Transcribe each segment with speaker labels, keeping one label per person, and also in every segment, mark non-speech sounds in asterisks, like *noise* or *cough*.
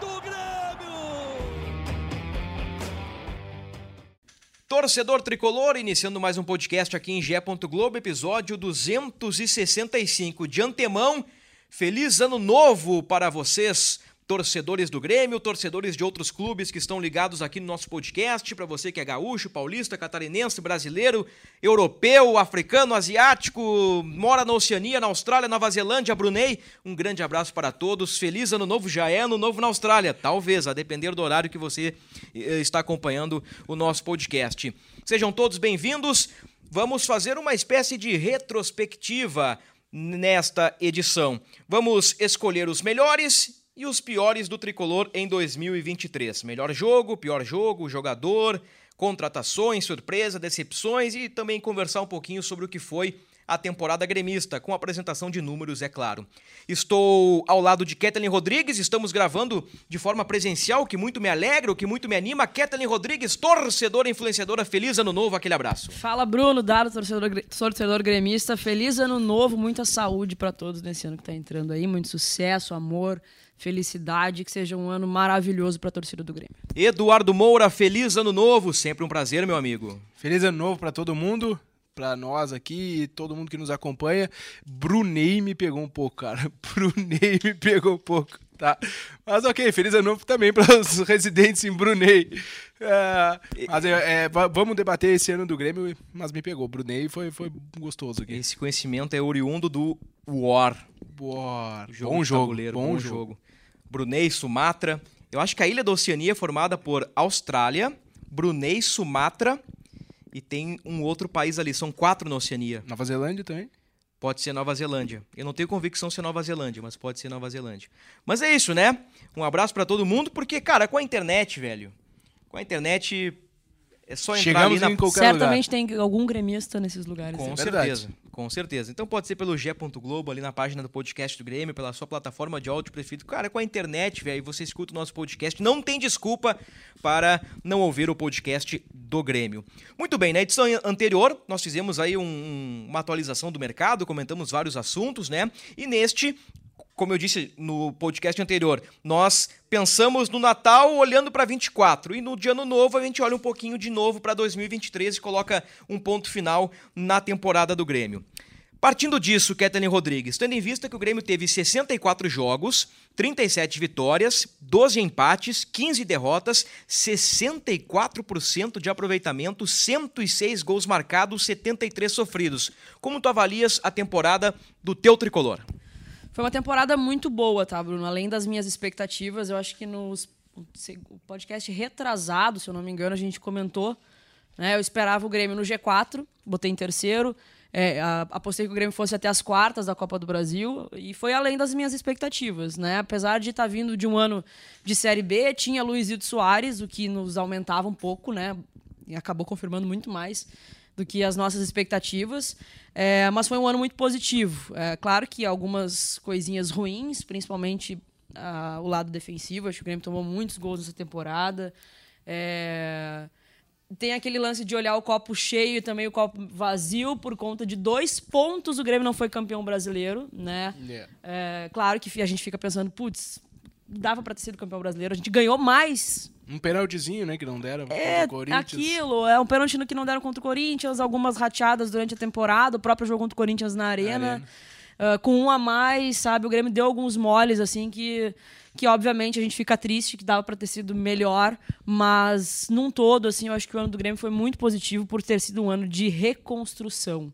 Speaker 1: do Grêmio!
Speaker 2: Torcedor Tricolor, iniciando mais um podcast aqui em Gé. Globo, episódio 265. De antemão, feliz ano novo para vocês, torcedores do Grêmio, torcedores de outros clubes que estão ligados aqui no nosso podcast, para você que é gaúcho, paulista, catarinense, brasileiro, europeu, africano, asiático, mora na Oceania, na Austrália, Nova Zelândia, Brunei, um grande abraço para todos, feliz ano novo, já é ano novo na Austrália, talvez, a depender do horário que você eh, está acompanhando o nosso podcast. Sejam todos bem-vindos, vamos fazer uma espécie de retrospectiva nesta edição. Vamos escolher os melhores e os piores do tricolor em 2023. Melhor jogo, pior jogo, jogador, contratações, surpresa, decepções e também conversar um pouquinho sobre o que foi a temporada gremista, com apresentação de números, é claro. Estou ao lado de Kathleen Rodrigues, estamos gravando de forma presencial, que muito me alegra, o que muito me anima. Kathleen Rodrigues, torcedora influenciadora, feliz ano novo, aquele abraço.
Speaker 3: Fala, Bruno, dado torcedor, torcedor gremista, feliz ano novo, muita saúde para todos nesse ano que está entrando aí, muito sucesso, amor, felicidade, que seja um ano maravilhoso para a torcida do Grêmio.
Speaker 2: Eduardo Moura, feliz ano novo, sempre um prazer, meu amigo.
Speaker 4: Feliz ano novo para todo mundo, para nós aqui e todo mundo que nos acompanha. Brunei me pegou um pouco, cara. *laughs* Brunei me pegou um pouco, tá? Mas ok, feliz ano novo também para os *laughs* residentes em Brunei. É, mas é, é, vamos debater esse ano do Grêmio, mas me pegou. Brunei foi, foi gostoso aqui.
Speaker 2: Esse conhecimento é oriundo do War.
Speaker 4: War.
Speaker 2: Jogo bom jogo, bom, bom jogo. jogo. Brunei, Sumatra. Eu acho que a ilha da Oceania é formada por Austrália, Brunei, Sumatra e tem um outro país ali. São quatro na Oceania.
Speaker 4: Nova Zelândia também?
Speaker 2: Pode ser Nova Zelândia. Eu não tenho convicção se é Nova Zelândia, mas pode ser Nova Zelândia. Mas é isso, né? Um abraço para todo mundo, porque, cara, com a internet, velho, com a internet é só entrar
Speaker 4: Chegamos
Speaker 2: ali
Speaker 4: na... em
Speaker 3: Certamente
Speaker 4: lugar.
Speaker 3: tem algum gremista nesses lugares.
Speaker 2: Com
Speaker 3: é
Speaker 2: certeza, com certeza. Então pode ser pelo G.globo, ali na página do podcast do Grêmio, pela sua plataforma de áudio preferido. Cara, com a internet, velho, você escuta o nosso podcast. Não tem desculpa para não ouvir o podcast do Grêmio. Muito bem, na edição anterior, nós fizemos aí um, uma atualização do mercado, comentamos vários assuntos, né? E neste como eu disse no podcast anterior, nós pensamos no Natal olhando para 24 e no dia ano novo a gente olha um pouquinho de novo para 2023 e coloca um ponto final na temporada do Grêmio. Partindo disso, Kathleen Rodrigues, tendo em vista que o Grêmio teve 64 jogos, 37 vitórias, 12 empates, 15 derrotas, 64% de aproveitamento, 106 gols marcados, 73 sofridos. Como tu avalias a temporada do teu tricolor?
Speaker 3: Foi uma temporada muito boa, tá, Bruno? Além das minhas expectativas, eu acho que nos o podcast retrasado, se eu não me engano, a gente comentou. Né? Eu esperava o Grêmio no G4, botei em terceiro. É, apostei que o Grêmio fosse até as quartas da Copa do Brasil e foi além das minhas expectativas, né? Apesar de estar tá vindo de um ano de Série B, tinha Luizito Soares, o que nos aumentava um pouco, né? E acabou confirmando muito mais do que as nossas expectativas. É, mas foi um ano muito positivo. É, claro que algumas coisinhas ruins, principalmente o lado defensivo. Acho que o Grêmio tomou muitos gols nessa temporada. É, tem aquele lance de olhar o copo cheio e também o copo vazio por conta de dois pontos o Grêmio não foi campeão brasileiro, né? Yeah. É, claro que a gente fica pensando, putz, dava para ter sido campeão brasileiro. A gente ganhou mais
Speaker 4: um penaltizinho, né, que não deram
Speaker 3: é,
Speaker 4: contra o Corinthians.
Speaker 3: aquilo. É um pênalti que não deram contra o Corinthians, algumas rateadas durante a temporada, o próprio jogo contra o Corinthians na Arena. arena. Uh, com um a mais, sabe? O Grêmio deu alguns moles, assim, que, que obviamente a gente fica triste, que dava para ter sido melhor, mas num todo, assim, eu acho que o ano do Grêmio foi muito positivo por ter sido um ano de reconstrução.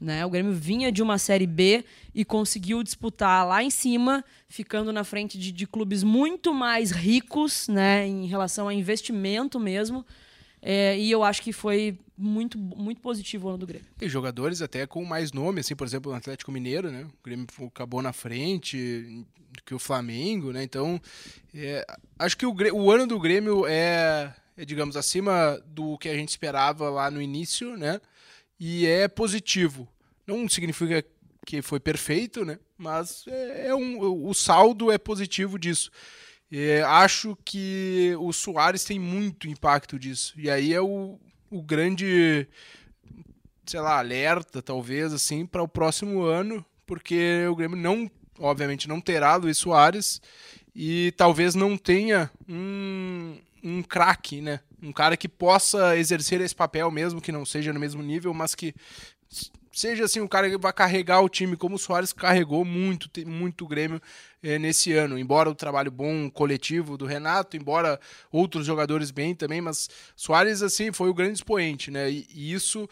Speaker 3: Né? O Grêmio vinha de uma Série B e conseguiu disputar lá em cima, ficando na frente de, de clubes muito mais ricos né? em relação a investimento mesmo. É, e eu acho que foi muito, muito positivo o ano do Grêmio.
Speaker 4: Tem jogadores até com mais nome, assim, por exemplo, o Atlético Mineiro, né? O Grêmio acabou na frente que o Flamengo, né? Então, é, acho que o, o, ano do Grêmio é, é, digamos, acima do que a gente esperava lá no início, né? E é positivo. Não significa que foi perfeito, né? Mas é, é um, o saldo é positivo disso. É, acho que o Soares tem muito impacto disso. E aí é o, o grande, sei lá, alerta, talvez, assim, para o próximo ano, porque o Grêmio não, obviamente, não terá Luiz Soares e talvez não tenha um, um craque, né? Um cara que possa exercer esse papel mesmo, que não seja no mesmo nível, mas que seja assim um cara que vai carregar o time como o Soares carregou muito, muito o Grêmio é, nesse ano. Embora o trabalho bom coletivo do Renato, embora outros jogadores bem também, mas Soares assim foi o grande expoente, né? E, e isso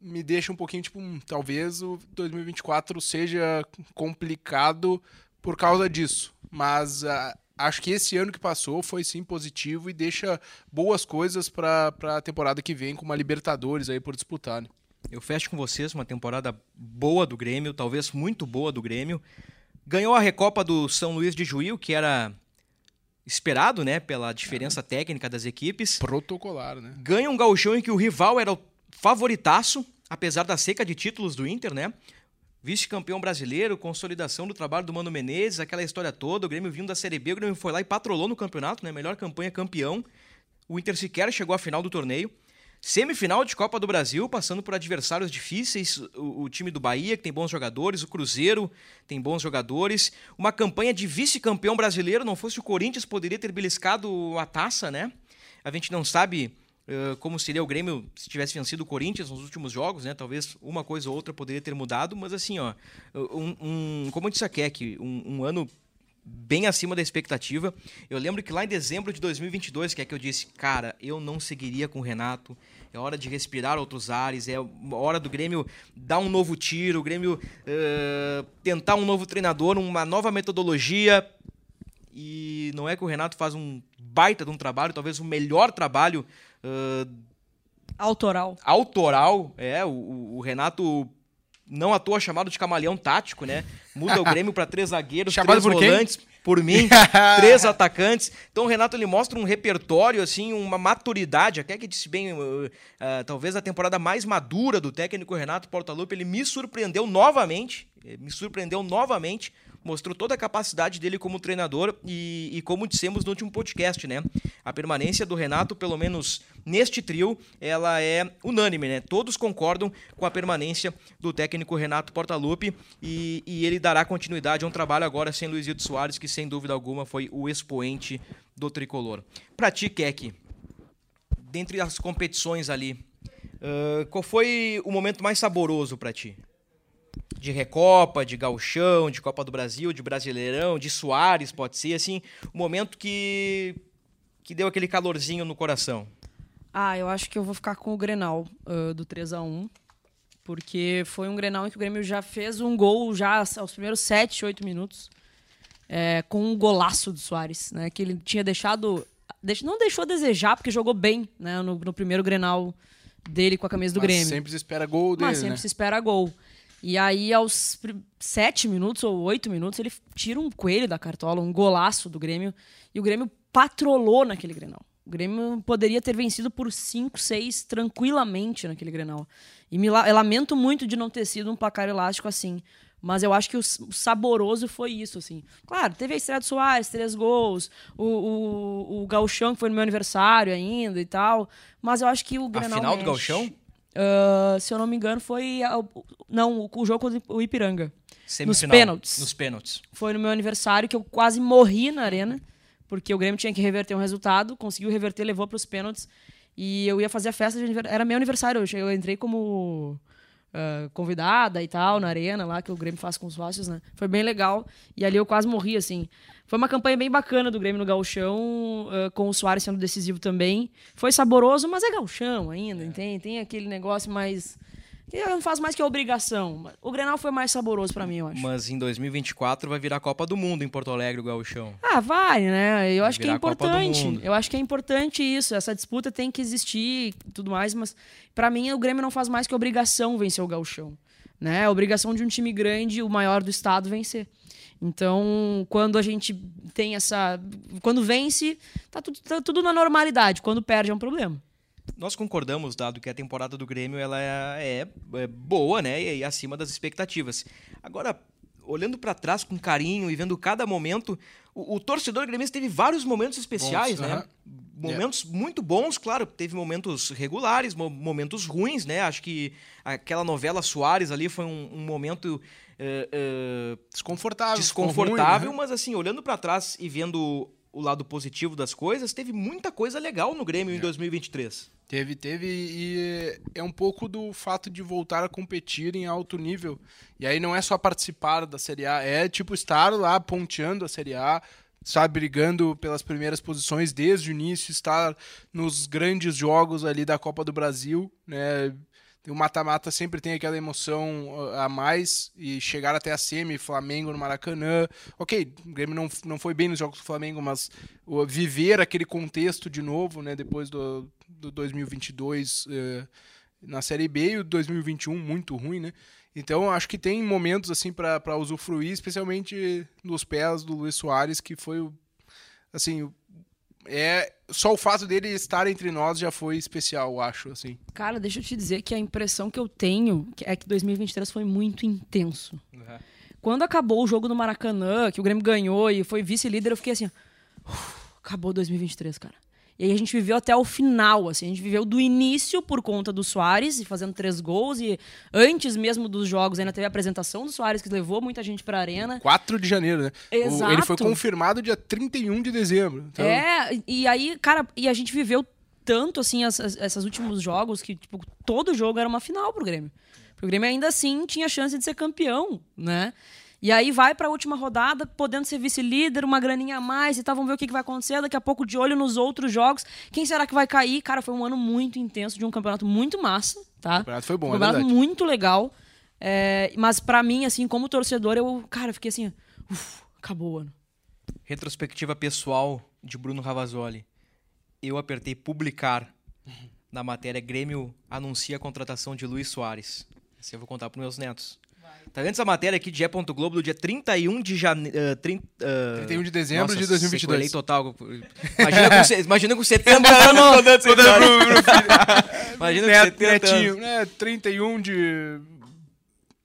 Speaker 4: me deixa um pouquinho tipo, hum, talvez o 2024 seja complicado por causa disso. Mas uh, acho que esse ano que passou foi sim positivo e deixa boas coisas para a temporada que vem com uma Libertadores aí por disputar. Né?
Speaker 2: Eu fecho com vocês uma temporada boa do Grêmio, talvez muito boa do Grêmio. Ganhou a Recopa do São Luís de Juí, que era esperado, né, pela diferença é. técnica das equipes.
Speaker 4: Protocolar, né?
Speaker 2: Ganha um gauchão em que o rival era o favoritaço, apesar da seca de títulos do Inter, né? Vice-campeão brasileiro, consolidação do trabalho do Mano Menezes, aquela história toda, o Grêmio vindo da Série B, o Grêmio foi lá e patrolou no campeonato, né? Melhor campanha campeão. O Inter sequer chegou à final do torneio. Semifinal de Copa do Brasil, passando por adversários difíceis, o, o, time do Bahia, que tem bons jogadores, o Cruzeiro tem bons jogadores. Uma campanha de vice-campeão brasileiro, não fosse o Corinthians, poderia ter beliscado a taça, né? A gente não sabe como seria o Grêmio se tivesse vencido o Corinthians nos últimos jogos, né? Talvez uma coisa ou outra poderia ter mudado, mas assim, ó, um, um como eu disse aqui, que um, um ano bem acima da expectativa. Eu lembro que lá em dezembro de 2022, que é que eu disse, cara, eu não seguiria com o Renato. É hora de respirar outros ares, é hora do Grêmio dar um novo tiro, o Grêmio uh, tentar um novo treinador, uma nova metodologia. E não é que o Renato faz um baita de um trabalho, talvez o melhor trabalho. Uh,
Speaker 3: autoral.
Speaker 2: Autoral, é. O, o Renato não à toa chamado de camaleão tático, né? Muda o *laughs* Grêmio para três zagueiros,
Speaker 4: chamado
Speaker 2: três
Speaker 4: por
Speaker 2: volantes,
Speaker 4: quem?
Speaker 2: por mim, *laughs* três atacantes. Então o Renato ele mostra um repertório, assim, uma maturidade, até que disse bem, uh, uh, talvez a temporada mais madura do técnico Renato Portaluppi, ele me surpreendeu novamente, me surpreendeu novamente mostrou toda a capacidade dele como treinador e, e, como dissemos no último podcast, né? A permanência do Renato, pelo menos neste trio, ela é unânime, né? Todos concordam com a permanência do técnico Renato Portaluppi e, e ele dará continuidade a um trabalho agora sem Luizito Soares, que sem dúvida alguma foi o expoente do tricolor. Pra ti, Keck, dentre as competições ali, uh, qual foi o momento mais saboroso para ti? De Recopa, de Gauchão, de Copa do Brasil, de Brasileirão, de Soares, pode ser, assim, um momento que, que deu aquele calorzinho no coração?
Speaker 3: Ah, eu acho que eu vou ficar com o Grenal uh, do 3 a 1 porque foi um Grenal em que o Grêmio já fez um gol já aos primeiros 7, 8 minutos, é, com um golaço do Soares, né, que ele tinha deixado, não deixou a desejar, porque jogou bem né, no, no primeiro Grenal dele com a camisa do
Speaker 4: Mas
Speaker 3: Grêmio.
Speaker 4: sempre se espera gol dele,
Speaker 3: Mas sempre
Speaker 4: né?
Speaker 3: se espera gol. E aí, aos sete minutos ou oito minutos, ele tira um coelho da cartola, um golaço do Grêmio. E o Grêmio patrolou naquele Grenal. O Grêmio poderia ter vencido por 5, 6 tranquilamente naquele Grenal. E me la lamento muito de não ter sido um placar elástico assim. Mas eu acho que o, o saboroso foi isso, assim. Claro, teve a estreia do Soares, três gols, o, o, o Galchão, que foi no meu aniversário ainda e tal. Mas eu acho que o Grenal
Speaker 2: A final
Speaker 3: mexe.
Speaker 2: do Galchão?
Speaker 3: Uh, se eu não me engano, foi. Não, o jogo contra o Ipiranga.
Speaker 2: Semifinal,
Speaker 3: nos pênaltis.
Speaker 2: Nos pênaltis.
Speaker 3: Foi no meu aniversário que eu quase morri na arena, porque o Grêmio tinha que reverter um resultado, conseguiu reverter, levou para os pênaltis. E eu ia fazer a festa de aniversário. Era meu aniversário, eu entrei como uh, convidada e tal, na arena lá, que o Grêmio faz com os sócios, né? Foi bem legal. E ali eu quase morri, assim. Foi uma campanha bem bacana do Grêmio no Gauchão, uh, com o Soares sendo decisivo também. Foi saboroso, mas é Gauchão ainda, é. tem, tem aquele negócio mais Que não faz mais que obrigação. O Grenal foi mais saboroso pra mim, eu acho.
Speaker 2: Mas em 2024 vai virar Copa do Mundo em Porto Alegre, o Gauchão.
Speaker 3: Ah, vai, né? Eu acho que é importante. Eu acho que é importante isso. Essa disputa tem que existir e tudo mais, mas pra mim o Grêmio não faz mais que obrigação vencer o Gauchão. Né? É obrigação de um time grande, o maior do estado, vencer. Então, quando a gente tem essa. Quando vence, tá tudo, tá tudo na normalidade. Quando perde é um problema.
Speaker 2: Nós concordamos, dado que a temporada do Grêmio ela é, é- é boa, né? E, e acima das expectativas. Agora, olhando pra trás com carinho e vendo cada momento, o, o torcedor gremista teve vários momentos especiais,
Speaker 4: Bons,
Speaker 2: né?
Speaker 4: aham.
Speaker 2: Momentos muito bons, claro. Teve momentos regulares, mo- momentos ruins, né? Acho que aquela novela Soares ali foi um, um momento eh,
Speaker 4: Desconfortável.
Speaker 2: desconfortável,
Speaker 4: ruim, né?
Speaker 2: mas assim, olhando pra trás e vendo o lado positivo das coisas, teve muita coisa legal no Grêmio em 2023.
Speaker 4: Teve, teve, e é um pouco do fato de voltar a competir em alto nível. E aí não é só participar da Série A, é tipo estar lá ponteando a Série A, estar brigando pelas primeiras posições desde o início, estar nos grandes jogos ali da Copa do Brasil, né? O mata-mata sempre tem aquela emoção uh, a mais e chegar até a semi, Flamengo no Maracanã. Ok, o Grêmio não, não foi bem nos jogos do Flamengo, mas uh, viver aquele contexto de novo, né, depois do, do 2022 eh, na Série B e o 2021 muito ruim, né? Então acho que tem momentos assim para usufruir, especialmente nos pés do Luiz Soares, que foi o- assim, é só o fato dele estar entre nós já foi especial, eu acho, assim.
Speaker 3: Cara, deixa eu te dizer que a impressão que eu tenho é que 2023 foi muito intenso. Quando acabou o jogo do Maracanã, que o Grêmio ganhou e foi vice-líder, eu fiquei assim, "Uf, acabou 2023, cara. E aí a gente viveu até o final, assim, a gente viveu do início por conta do Soares, e fazendo três gols, e antes mesmo dos jogos ainda teve a apresentação do Soares, que levou muita gente pra arena.
Speaker 4: 4 de janeiro, né? O-
Speaker 3: Exato.
Speaker 4: ele foi confirmado dia 31 de dezembro. Então,
Speaker 3: É, e aí, cara, e a gente viveu tanto, assim, esses últimos jogos, que, tipo, todo jogo era uma final pro Grêmio. Porque o Grêmio ainda assim tinha chance de ser campeão, né? E aí vai pra última rodada, podendo ser vice-líder, uma graninha a mais e tal, vamos ver o que, que vai acontecer. Daqui a pouco, de olho nos outros jogos. Quem será que vai cair? Cara, foi um ano muito intenso, de um campeonato muito massa, tá?
Speaker 4: O campeonato foi bom,
Speaker 3: um
Speaker 4: é
Speaker 3: campeonato
Speaker 4: verdade.
Speaker 3: muito legal. É, mas pra mim, assim, como torcedor, eu, cara, eu fiquei assim, uf, acabou o ano.
Speaker 2: Retrospectiva pessoal de Bruno Ravazoli. Eu apertei publicar na matéria Grêmio anuncia a contratação de Luiz Soares. Esse eu vou contar para meus netos. Tá antes a matéria aqui de Gé. Globo do dia 31 de janeiro.
Speaker 4: 31 de dezembro de 2022.
Speaker 2: sequelei total. Imagina com, se- imagina com 70 anos essa história. *laughs* Imagina com
Speaker 4: Net,
Speaker 2: 70
Speaker 4: netinho,
Speaker 2: anos.
Speaker 4: né? 31 de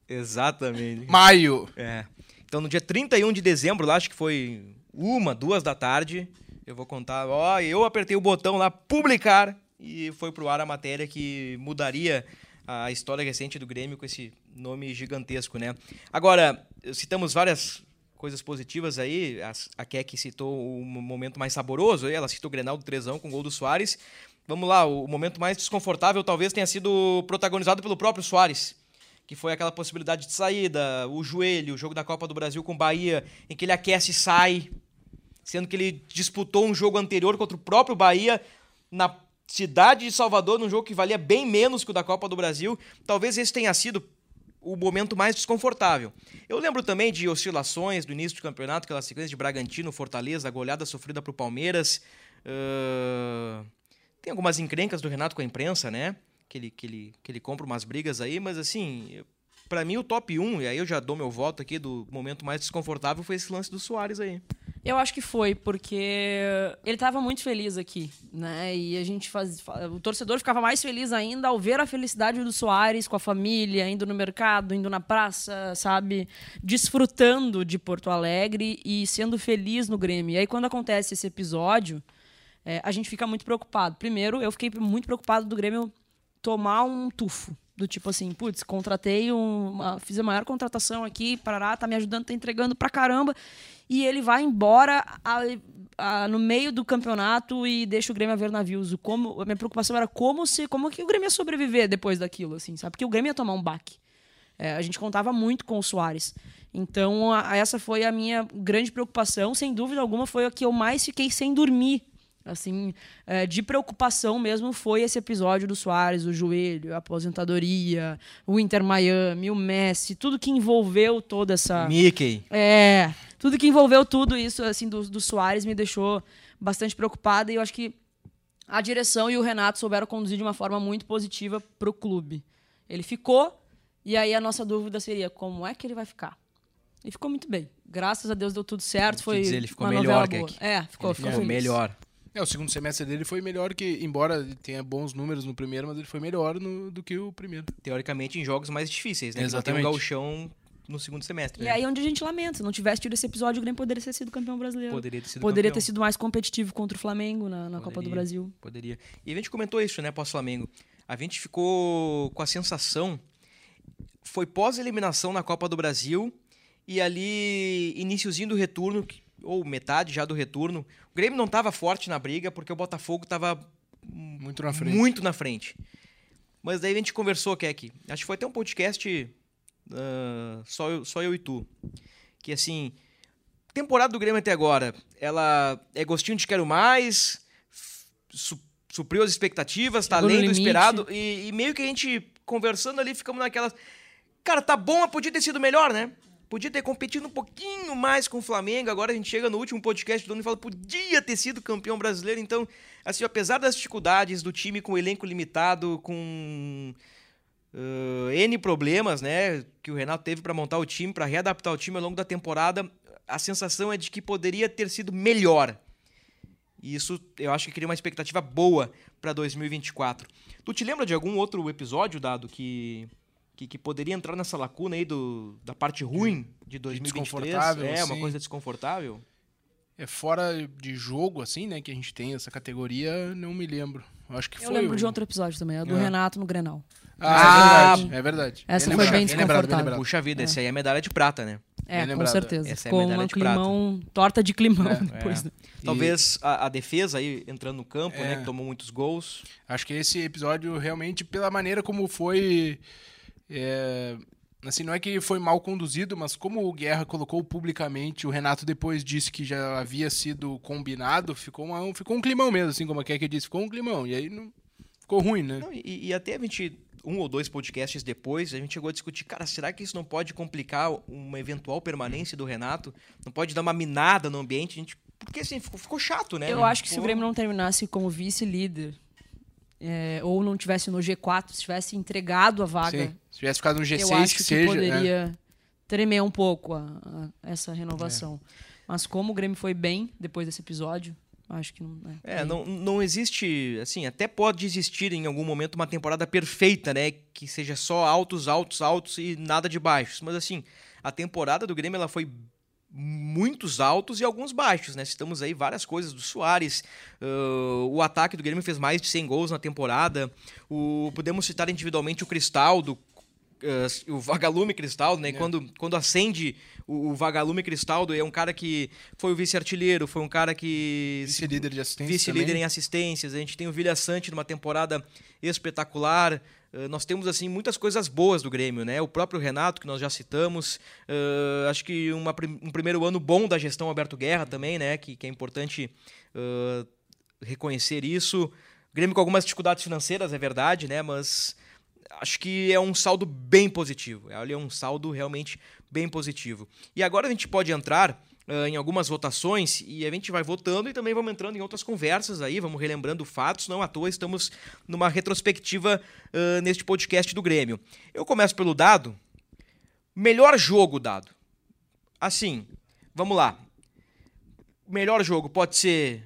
Speaker 2: Exatamente.
Speaker 4: maio.
Speaker 2: É. Então, no dia 31 de dezembro, lá, acho que foi uma, duas da tarde, eu vou contar. Ó, eu apertei o botão lá, publicar, e foi pro ar a matéria que mudaria a história recente do Grêmio com esse nome gigantesco, né? Agora, citamos várias coisas positivas aí. As- A Keck citou o mo- momento mais saboroso, ela citou o Grenal do Trezão com o gol do Soares. Vamos lá, o momento mais desconfortável talvez tenha sido protagonizado pelo próprio Soares que foi aquela possibilidade de saída, o joelho, o jogo da Copa do Brasil com o Bahia, em que ele aquece e sai, sendo que ele disputou um jogo anterior contra o próprio Bahia na cidade de Salvador, num jogo que valia bem menos que o da Copa do Brasil. Talvez esse tenha sido o momento mais desconfortável. Eu lembro também de oscilações do início do campeonato, aquela sequência de Bragantino, Fortaleza, a goleada sofrida para o Palmeiras. Ahn, Tem algumas encrencas do Renato com a imprensa, né? Que ele, que ele, que ele compra umas brigas aí, mas assim, Pra mim o top 1, e aí eu já dou meu voto aqui do momento mais desconfortável, foi esse lance do Soares aí.
Speaker 3: Eu acho que foi, porque ele estava muito feliz aqui, né? E a gente faz. fa- O torcedor ficava mais feliz ainda ao ver a felicidade do Soares com a família, indo no mercado, indo na praça, sabe? Desfrutando de Porto Alegre e sendo feliz no Grêmio. E aí, quando acontece esse episódio, é, a gente fica muito preocupado. Primeiro, eu fiquei muito preocupado do Grêmio tomar um tufo. Do tipo assim, putz, contratei um, uma, fiz a maior contratação aqui, parará, tá me ajudando, tá entregando pra caramba. E ele vai embora a- a- no meio do campeonato e deixa o Grêmio a ver navios. Como, a minha preocupação era como se, como que o Grêmio ia sobreviver depois daquilo, assim, sabe? Porque o Grêmio ia tomar um baque. É, a gente contava muito com o Soares. Então, a- essa foi a minha grande preocupação. Sem dúvida alguma, foi a que eu mais fiquei sem dormir Assim, é, de preocupação mesmo foi esse episódio do Soares, o joelho, a aposentadoria, o Inter Miami, o Messi, tudo que envolveu toda essa.
Speaker 2: Mickey.
Speaker 3: É, tudo que envolveu tudo isso assim do, do Soares me deixou bastante preocupada e eu acho que a direção e o Renato souberam conduzir de uma forma muito positiva para o clube. Ele ficou e aí a nossa dúvida seria como é que ele vai ficar. E ficou muito bem. Graças a Deus deu tudo certo. Foi
Speaker 2: dizer, ele ficou
Speaker 3: uma
Speaker 2: melhor,
Speaker 3: boa.
Speaker 2: Keck.
Speaker 3: É, ficou,
Speaker 2: Ele
Speaker 3: ficou
Speaker 2: ficou melhor.
Speaker 4: É, o segundo semestre dele foi melhor que, embora ele tenha bons números no primeiro, mas ele foi melhor no- do que o primeiro.
Speaker 2: Teoricamente, em jogos mais difíceis, né? Não Tem um
Speaker 4: Exatamente.
Speaker 2: gauchão no segundo semestre.
Speaker 3: E
Speaker 2: né?
Speaker 3: aí é onde a gente lamenta. Se não tivesse tido esse episódio, o Grêmio poderia ter sido campeão brasileiro.
Speaker 2: Poderia ter sido
Speaker 3: Poderia
Speaker 2: campeão.
Speaker 3: ter sido mais competitivo contra o Flamengo na, na Copa do Brasil.
Speaker 2: Poderia. E a gente comentou isso, né, pós-Flamengo. A gente ficou com a sensação. Foi pós-eliminação na Copa do Brasil e ali, iniciozinho do retorno, que- ou metade já do retorno. O Grêmio não estava forte na briga porque o Botafogo estava
Speaker 4: Muito na frente.
Speaker 2: muito na frente. Mas daí a gente conversou, Keck. Acho que foi até um podcast ah, só, eu, só eu e tu. Que assim, temporada do Grêmio até agora, ela é gostinho de quero mais, su- supriu as expectativas, tá
Speaker 3: Chegou no
Speaker 2: além do esperado. E, e meio que a gente conversando ali, ficamos naquela. Cara, tá bom, mas podia ter sido melhor, né? Podia ter competido um pouquinho mais com o Flamengo. Agora a gente chega no último podcast do ano e fala, podia ter sido campeão brasileiro. Então, assim, apesar das dificuldades do time com elenco limitado, com uh, N problemas, né, que o Renato teve para montar o time, para readaptar o time ao longo da temporada, a sensação é de que poderia ter sido melhor. E isso eu acho que cria uma expectativa boa para 2024. Tu te lembra de algum outro episódio, Dado, que, que, que poderia entrar nessa lacuna aí do, da parte ruim de 2023?
Speaker 4: desconfortável,
Speaker 2: É, uma
Speaker 4: assim.
Speaker 2: coisa desconfortável?
Speaker 4: É fora de jogo, assim, né, que a gente tem essa categoria, não me lembro. Eu acho que
Speaker 3: Eu
Speaker 4: foi.
Speaker 3: lembro
Speaker 4: o-
Speaker 3: de outro episódio também, a do
Speaker 4: É.
Speaker 3: Renato no Grenal.
Speaker 4: Ah, é verdade. É verdade.
Speaker 3: Essa
Speaker 4: Bem
Speaker 3: foi bem desconfortável.
Speaker 4: lembrado.
Speaker 2: Puxa vida, esse aí é medalha de prata, né?
Speaker 3: É, com
Speaker 4: lembrado.
Speaker 3: certeza.
Speaker 2: Essa é a
Speaker 3: Ficou
Speaker 2: medalha
Speaker 3: uma
Speaker 2: de prata.
Speaker 3: climão, torta de climão
Speaker 4: É, *laughs*
Speaker 3: depois. né?
Speaker 2: Talvez a, a defesa aí entrando no campo,
Speaker 4: É.
Speaker 2: né? Que tomou muitos gols.
Speaker 4: Acho que esse episódio realmente, pela maneira como foi. É, assim, não é que foi mal conduzido, mas como o Guerra colocou publicamente, o Renato depois disse que já havia sido combinado, ficou, uma- ficou um climão mesmo, assim como a Keke disse, ficou um climão. E aí não, ficou ruim, né?
Speaker 2: Não, e, e até a gente, um ou dois podcasts depois, a gente chegou a discutir, cara, será que isso não pode complicar uma eventual permanência do Renato? Não pode dar uma minada no ambiente? A gente, porque assim, ficou, ficou chato, né?
Speaker 3: Eu acho que se o
Speaker 2: Pô,
Speaker 3: Grêmio não terminasse como vice-líder, é, ou não tivesse no G4, se tivesse entregado a vaga,
Speaker 4: Sim. Se tivesse ficado no G6,
Speaker 3: eu acho
Speaker 4: que,
Speaker 3: que,
Speaker 4: seja. né?
Speaker 3: poderia tremer um pouco a- a- essa renovação. Mas como o Grêmio foi bem depois desse episódio, acho que não.
Speaker 2: É, não, não existe, assim, até pode existir em algum momento uma temporada perfeita, né? Que seja só altos, altos, altos e nada de baixos. Mas assim, a temporada do Grêmio ela foi muitos altos e alguns baixos, né? Citamos aí várias coisas do Soares, ah, o ataque do Grêmio fez mais de 100 gols na temporada, o, podemos citar individualmente o Cristaldo, ah, o Vagalume Cristaldo, né? Quando, quando acende o, o Vagalume Cristaldo, é um cara que foi o vice-artilheiro, foi um cara que
Speaker 4: Vice-líder de assistência.
Speaker 2: vice-líder em assistências. A gente tem o Vilha Sante numa temporada espetacular. Uh, nós temos assim muitas coisas boas do Grêmio, né? O próprio Renato que nós já citamos. Uh, acho que uma um primeiro ano bom da gestão Alberto Guerra também, né? Que, que é importante uh, reconhecer isso. Grêmio com algumas dificuldades financeiras, é verdade, né? Mas acho que é um saldo bem positivo. Ele é um saldo realmente bem positivo. E agora a gente pode entrar ah, em algumas votações e a gente vai votando e também vamos entrando em outras conversas aí, vamos relembrando fatos. Não à toa estamos numa retrospectiva ah, neste podcast do Grêmio. Eu começo pelo dado. Melhor jogo dado. Assim, vamos lá. Melhor jogo pode ser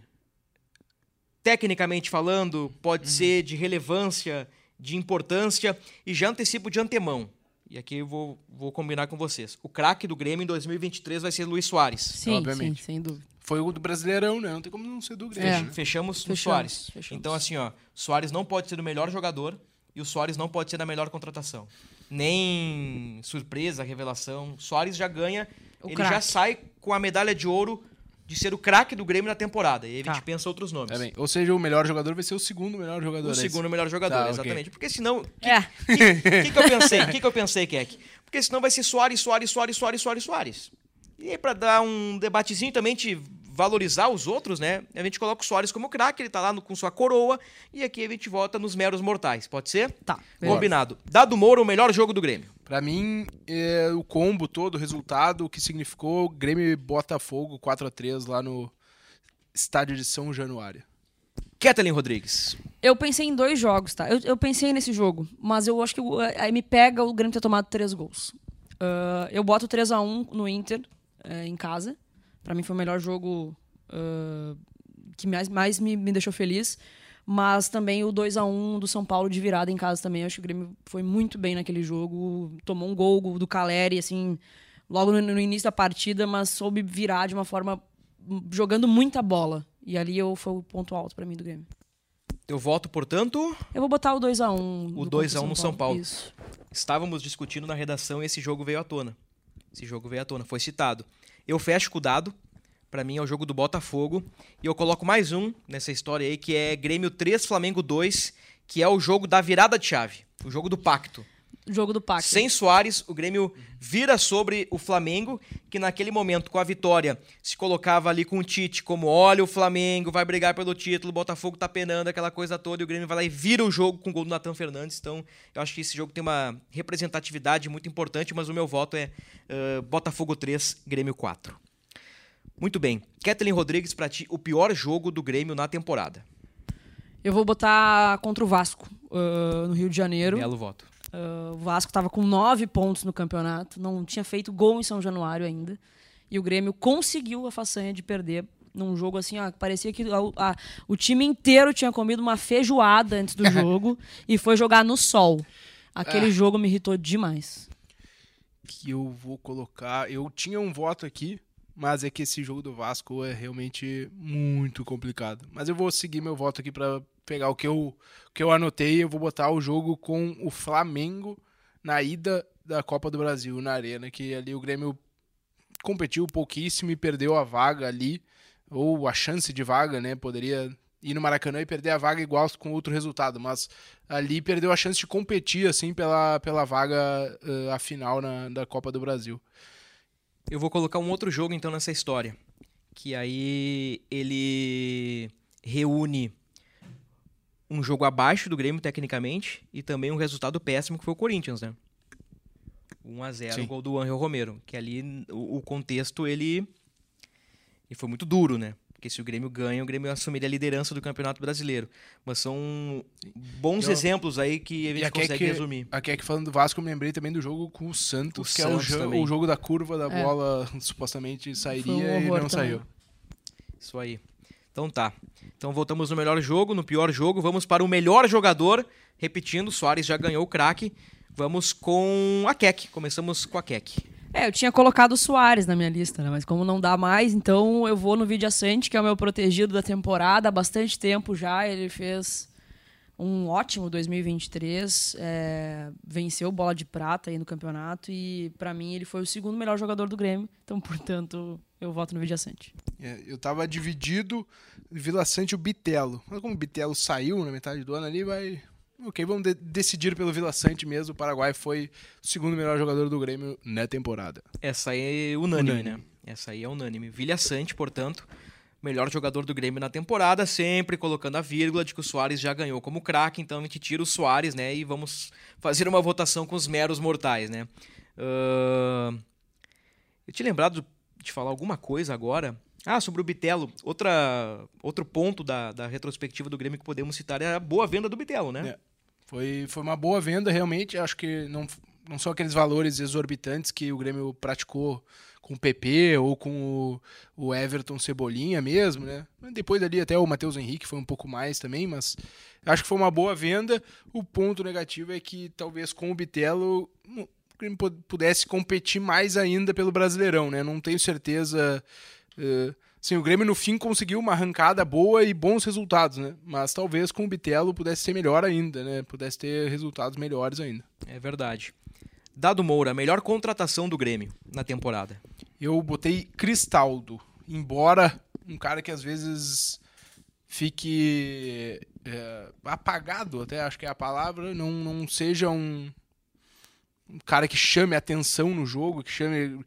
Speaker 2: tecnicamente falando, pode ser de relevância, de importância, e já antecipo de antemão. E aqui eu vou, vou combinar com vocês. O craque do Grêmio em 2023 vai ser Luiz Soares.
Speaker 3: Sim,
Speaker 4: Obviamente.
Speaker 3: sim, sem dúvida.
Speaker 4: Foi o do Brasileirão, né? Não tem como não ser do Grêmio.
Speaker 3: É.
Speaker 4: né?
Speaker 2: Fechamos no
Speaker 3: Fechamos,
Speaker 2: Soares.
Speaker 3: fechamos.
Speaker 2: Então, assim, ó, Soares não pode ser o melhor jogador e o Soares não pode ser a melhor contratação. Nem surpresa, revelação. Soares já ganha,
Speaker 3: O
Speaker 2: ele
Speaker 3: craque.
Speaker 2: já sai com a medalha de ouro de ser o craque do Grêmio na temporada. E aí a gente
Speaker 3: Tá.
Speaker 2: pensa outros nomes.
Speaker 4: Tá bem. Ou seja, o melhor jogador vai ser o segundo melhor jogador.
Speaker 2: O
Speaker 4: é
Speaker 2: segundo melhor jogador,
Speaker 4: Tá,
Speaker 2: exatamente. Porque senão. O
Speaker 3: É.
Speaker 2: que, que, que eu pensei? O *laughs* que, que eu pensei, Keck? Porque senão vai ser Soares, Soares, Soares, Soares, Soares, Soares. E aí, pra dar um debatezinho também, a gente valorizar os outros, né? A gente coloca o Soares como craque, ele tá lá no- com sua coroa, e aqui a gente volta nos meros mortais, pode ser?
Speaker 3: Tá.
Speaker 2: Combinado. Dado Moura, o melhor jogo do Grêmio.
Speaker 4: Pra mim, é, o combo todo, o resultado, o que significou Grêmio e Botafogo 4 a 3 lá no estádio de São Januário.
Speaker 2: Kathleen Rodrigues.
Speaker 3: Eu pensei em dois jogos, tá? Eu, eu pensei nesse jogo, mas eu acho que aí me pega o Grêmio ter tomado três gols. Ah, eu boto 3 a 1 no Inter, eh, em casa. Pra mim foi o melhor jogo ah, que mais, mais me, me deixou feliz. Mas também o 2 a 1 do São Paulo de virada em casa também. Eu acho que o Grêmio foi muito bem naquele jogo. Tomou um gol do Caleri, assim, logo no, no início da partida, mas soube virar de uma forma hum, jogando muita bola. E ali eu, foi o ponto alto pra mim do Grêmio.
Speaker 2: Eu voto, portanto,
Speaker 3: Eu vou botar o 2x1.
Speaker 2: O 2 a 1 no São Paulo.
Speaker 3: Isso.
Speaker 2: estávamos discutindo na redação e esse jogo veio à tona. Esse jogo veio à tona, foi citado. Eu fecho com o dado, pra mim é o jogo do Botafogo, e eu coloco mais um nessa história aí, que é Grêmio 3, Flamengo 2, que é o jogo da virada de chave, o jogo do pacto.
Speaker 3: Jogo do Pacto.
Speaker 2: Sem Soares, o Grêmio vira sobre o Flamengo, que naquele momento, com a vitória, se colocava ali com o Tite como: olha, o Flamengo vai brigar pelo título, o Botafogo tá penando, aquela coisa toda, e o Grêmio vai lá e vira o jogo com o gol do Natan Fernandes. Então, eu acho que esse jogo tem uma representatividade muito importante, mas o meu voto é ah, Botafogo 3, Grêmio 4. Muito bem. Kathleen Rodrigues, pra ti, o pior jogo do Grêmio na temporada.
Speaker 3: Eu vou botar contra o Vasco, ah, no Rio de Janeiro.
Speaker 2: Belo voto.
Speaker 3: Ah, o Vasco estava com nove pontos no campeonato, não tinha feito gol em São Januário ainda. E o Grêmio conseguiu a façanha de perder num jogo assim, ó, que parecia que a- a- o time inteiro tinha comido uma feijoada antes do *laughs* jogo e foi jogar no sol. Aquele
Speaker 4: Ah.
Speaker 3: jogo me irritou demais.
Speaker 4: Que eu vou colocar. Eu tinha um voto aqui, mas é que esse jogo do Vasco é realmente muito complicado. Mas eu vou seguir meu voto aqui pra pegar o que eu, o que eu anotei. Eu vou botar o jogo com o Flamengo na ida da Copa do Brasil, na Arena, que ali o Grêmio competiu pouquíssimo e perdeu a vaga ali, ou a chance de vaga, né? Poderia ir no Maracanã e perder a vaga igual com outro resultado, mas ali perdeu a chance de competir assim pela, pela vaga eh, a final na, da Copa do Brasil.
Speaker 2: Eu vou colocar um outro jogo então nessa história, que aí ele reúne um jogo abaixo do Grêmio tecnicamente e também um resultado péssimo que foi o Corinthians, né? 1 a 0
Speaker 4: Sim.
Speaker 2: gol do Angel Romero, que ali o, o contexto ele, ele foi muito duro, né? Porque se o Grêmio ganha, o Grêmio assumiria a liderança do Campeonato Brasileiro. Mas são bons
Speaker 4: Eu-
Speaker 2: exemplos aí que a
Speaker 4: E
Speaker 2: gente
Speaker 4: é
Speaker 2: consegue
Speaker 4: que,
Speaker 2: resumir.
Speaker 4: aqui é que falando do Vasco, eu me lembrei também do jogo com o Santos,
Speaker 2: O
Speaker 4: que é o,
Speaker 2: Santos
Speaker 4: jo-
Speaker 2: também.
Speaker 4: o jogo da curva da
Speaker 3: É.
Speaker 4: bola *laughs* supostamente sairia e
Speaker 3: horror
Speaker 4: não
Speaker 3: também.
Speaker 4: saiu.
Speaker 2: Isso aí. Então tá. Então voltamos no melhor jogo, no pior jogo. Vamos para o melhor jogador. Repetindo, o Soares já ganhou o craque. Vamos com a Keck. Começamos com a Keck.
Speaker 3: É, eu tinha colocado o Soares na minha lista, né? Mas como não dá mais, então eu vou no Vidia Sante, que é o meu protegido da temporada, há bastante tempo já. Ele fez um ótimo 2023, é, venceu bola de prata aí no campeonato e pra mim ele foi o segundo melhor jogador do Grêmio. Então, *laughs* portanto, eu voto no Vidia Sante.
Speaker 4: É, eu tava dividido Vila Sante e o Bitelo. Mas como o Bitelo saiu na metade do ano ali, vai. Ok, vamos de- decidir pelo Vila Sante mesmo. O Paraguai foi o segundo melhor jogador do Grêmio na temporada.
Speaker 2: Essa aí é unânime,
Speaker 4: Unânime.
Speaker 2: né? Essa aí é unânime. Vilha Sante, portanto, melhor jogador do Grêmio na temporada, sempre colocando a vírgula de que o Soares já ganhou como craque, então a gente tira o Soares, né? E vamos fazer uma votação com os meros mortais, né? Ahn, Eu tinha lembrado de falar alguma coisa agora. Ah, sobre o Bitelo. Outra, outro ponto da, da retrospectiva do Grêmio que podemos citar é a boa venda do Bitelo, né?
Speaker 4: É. Foi, foi uma boa venda, realmente. Acho que não, não são aqueles valores exorbitantes que o Grêmio praticou com o PP ou com o, o Everton Cebolinha mesmo, né? Depois ali até o Matheus Henrique foi um pouco mais também, mas acho que foi uma boa venda. O ponto negativo é que talvez com o Bitelo o Grêmio pu- pudesse competir mais ainda pelo Brasileirão, né? Não tenho certeza. eh, Sim, o Grêmio no fim conseguiu uma arrancada boa e bons resultados, né? Mas talvez com o Bitelo pudesse ser melhor ainda, né? Pudesse ter resultados melhores ainda.
Speaker 2: É verdade. Dado Moura, melhor contratação do Grêmio na temporada.
Speaker 4: Eu botei Cristaldo, embora um cara que às vezes fique é, apagado, até acho que é a palavra, não, não seja um, um cara que chame atenção no jogo, que chame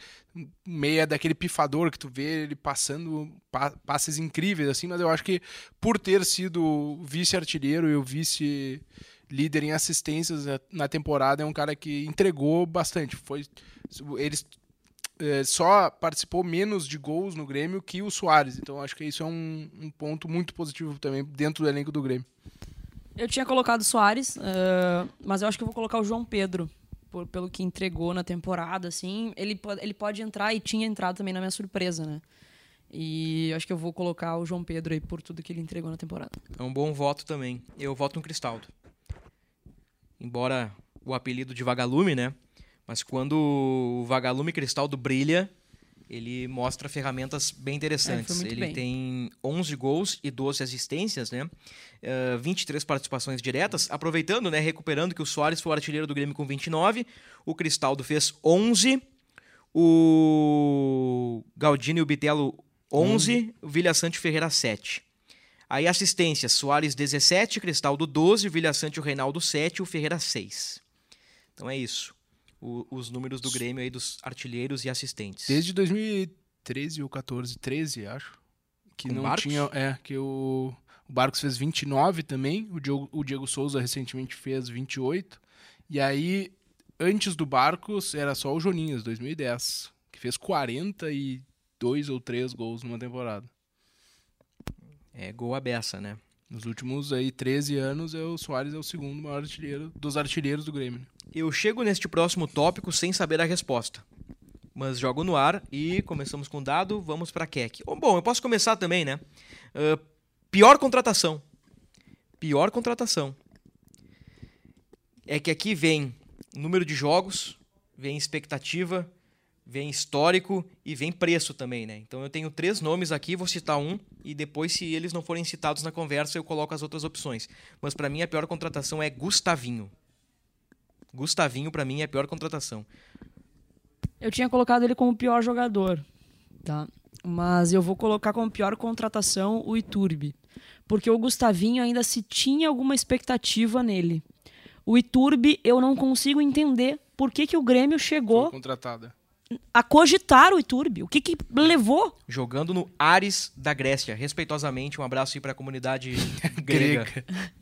Speaker 4: meia daquele pifador que tu vê ele passando pa passes incríveis assim, mas eu acho que por ter sido vice-artilheiro e o vice líder em assistências na temporada é um cara que entregou bastante. Foi eles é, só participou menos de gols no Grêmio que o Soares, então acho que isso é um, um ponto muito positivo também dentro do elenco do Grêmio.
Speaker 3: Eu tinha colocado o Soares, uh, mas eu acho que eu vou colocar o João Pedro por, pelo que entregou na temporada, assim, ele, ele pode entrar e tinha entrado também na minha surpresa, né? E acho que eu vou colocar o João Pedro aí por tudo que ele entregou na temporada.
Speaker 2: É um bom voto também. Eu voto no Cristaldo. Embora o apelido de Vagalume, né? Mas quando o Vagalume Cristaldo brilha, ele mostra ferramentas bem interessantes.
Speaker 3: É,
Speaker 2: ele
Speaker 3: bem.
Speaker 2: tem 11 gols e 12 assistências, né? Uh, 23 participações diretas, aproveitando, né, recuperando que o Soares foi o artilheiro do Grêmio com 29, o Cristaldo fez 11, o Galdino e o Bitelo 11, o Vilha Sante Ferreira 7. Aí assistências, Soares 17, Cristaldo 12, Vilha Sante e o Reinaldo 7, o Ferreira 6. Então é isso o, os números do Grêmio aí dos artilheiros e assistentes.
Speaker 4: Desde 2013 ou 14, 13, acho. Que
Speaker 2: Com
Speaker 4: não
Speaker 2: Barcos?
Speaker 4: tinha. É, que o, o Barcos fez 29 também. O Diego, o Diego Souza recentemente fez 28. E aí, antes do Barcos, era só o Joninhas, 2010. Que fez 42 ou 3 gols numa temporada.
Speaker 2: É gol a beça, né?
Speaker 4: Nos últimos aí 13 anos, é o Soares é o segundo maior artilheiro dos artilheiros do Grêmio.
Speaker 2: Eu chego neste próximo tópico sem saber a resposta. Mas jogo no ar e começamos com dado, vamos para Keck. Bom, eu posso começar também, né? Uh, pior contratação. Pior contratação. É que aqui vem número de jogos, vem expectativa, vem histórico e vem preço também, né? Então eu tenho três nomes aqui, vou citar um e depois, se eles não forem citados na conversa, eu coloco as outras opções. Mas para mim a pior contratação é Gustavinho. Gustavinho para mim é a pior contratação.
Speaker 3: Eu tinha colocado ele como pior jogador, tá? Mas eu vou colocar como pior contratação o Iturbe. Porque o Gustavinho ainda se tinha alguma expectativa nele. O Iturbe, eu não consigo entender por que, que o Grêmio chegou
Speaker 4: Foi contratada.
Speaker 3: A cogitar o Iturbe. O que, que levou?
Speaker 2: Jogando no Ares da Grécia. Respeitosamente, um abraço aí para a comunidade *laughs* grega.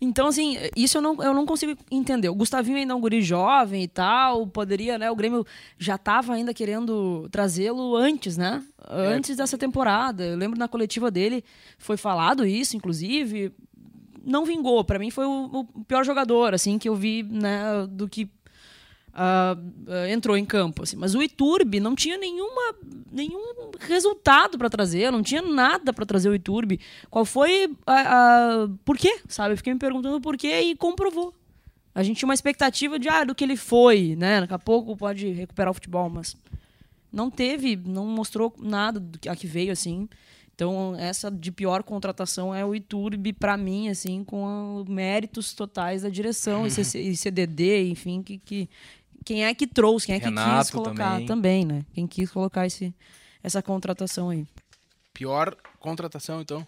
Speaker 3: Então, assim, isso eu não, eu não consigo entender. O Gustavinho ainda é um guri jovem e tal, poderia, né? O Grêmio já estava ainda querendo trazê-lo antes, né? Antes dessa temporada. Eu lembro na coletiva dele, foi falado isso, inclusive. Não vingou. Para mim foi o, o pior jogador, assim, que eu vi, né, do que ah, entrou em campo. Assim. Mas o Iturbe não tinha nenhuma, nenhum resultado para trazer, não tinha nada para trazer o Iturbe. Qual foi a, a- por quê? Sabe? Eu fiquei me perguntando por quê e comprovou. A gente tinha uma expectativa de ah, do que ele foi, né? Daqui a pouco pode recuperar o futebol, mas não teve, não mostrou nada do que a que veio assim. Então, essa de pior contratação é o Iturbe, para mim, assim, com méritos totais da direção e CDD, enfim, que, que quem é que trouxe, quem é que quis
Speaker 2: Renato
Speaker 3: colocar
Speaker 2: também.
Speaker 3: né? Quem quis colocar esse, essa contratação aí.
Speaker 4: Pior contratação, então.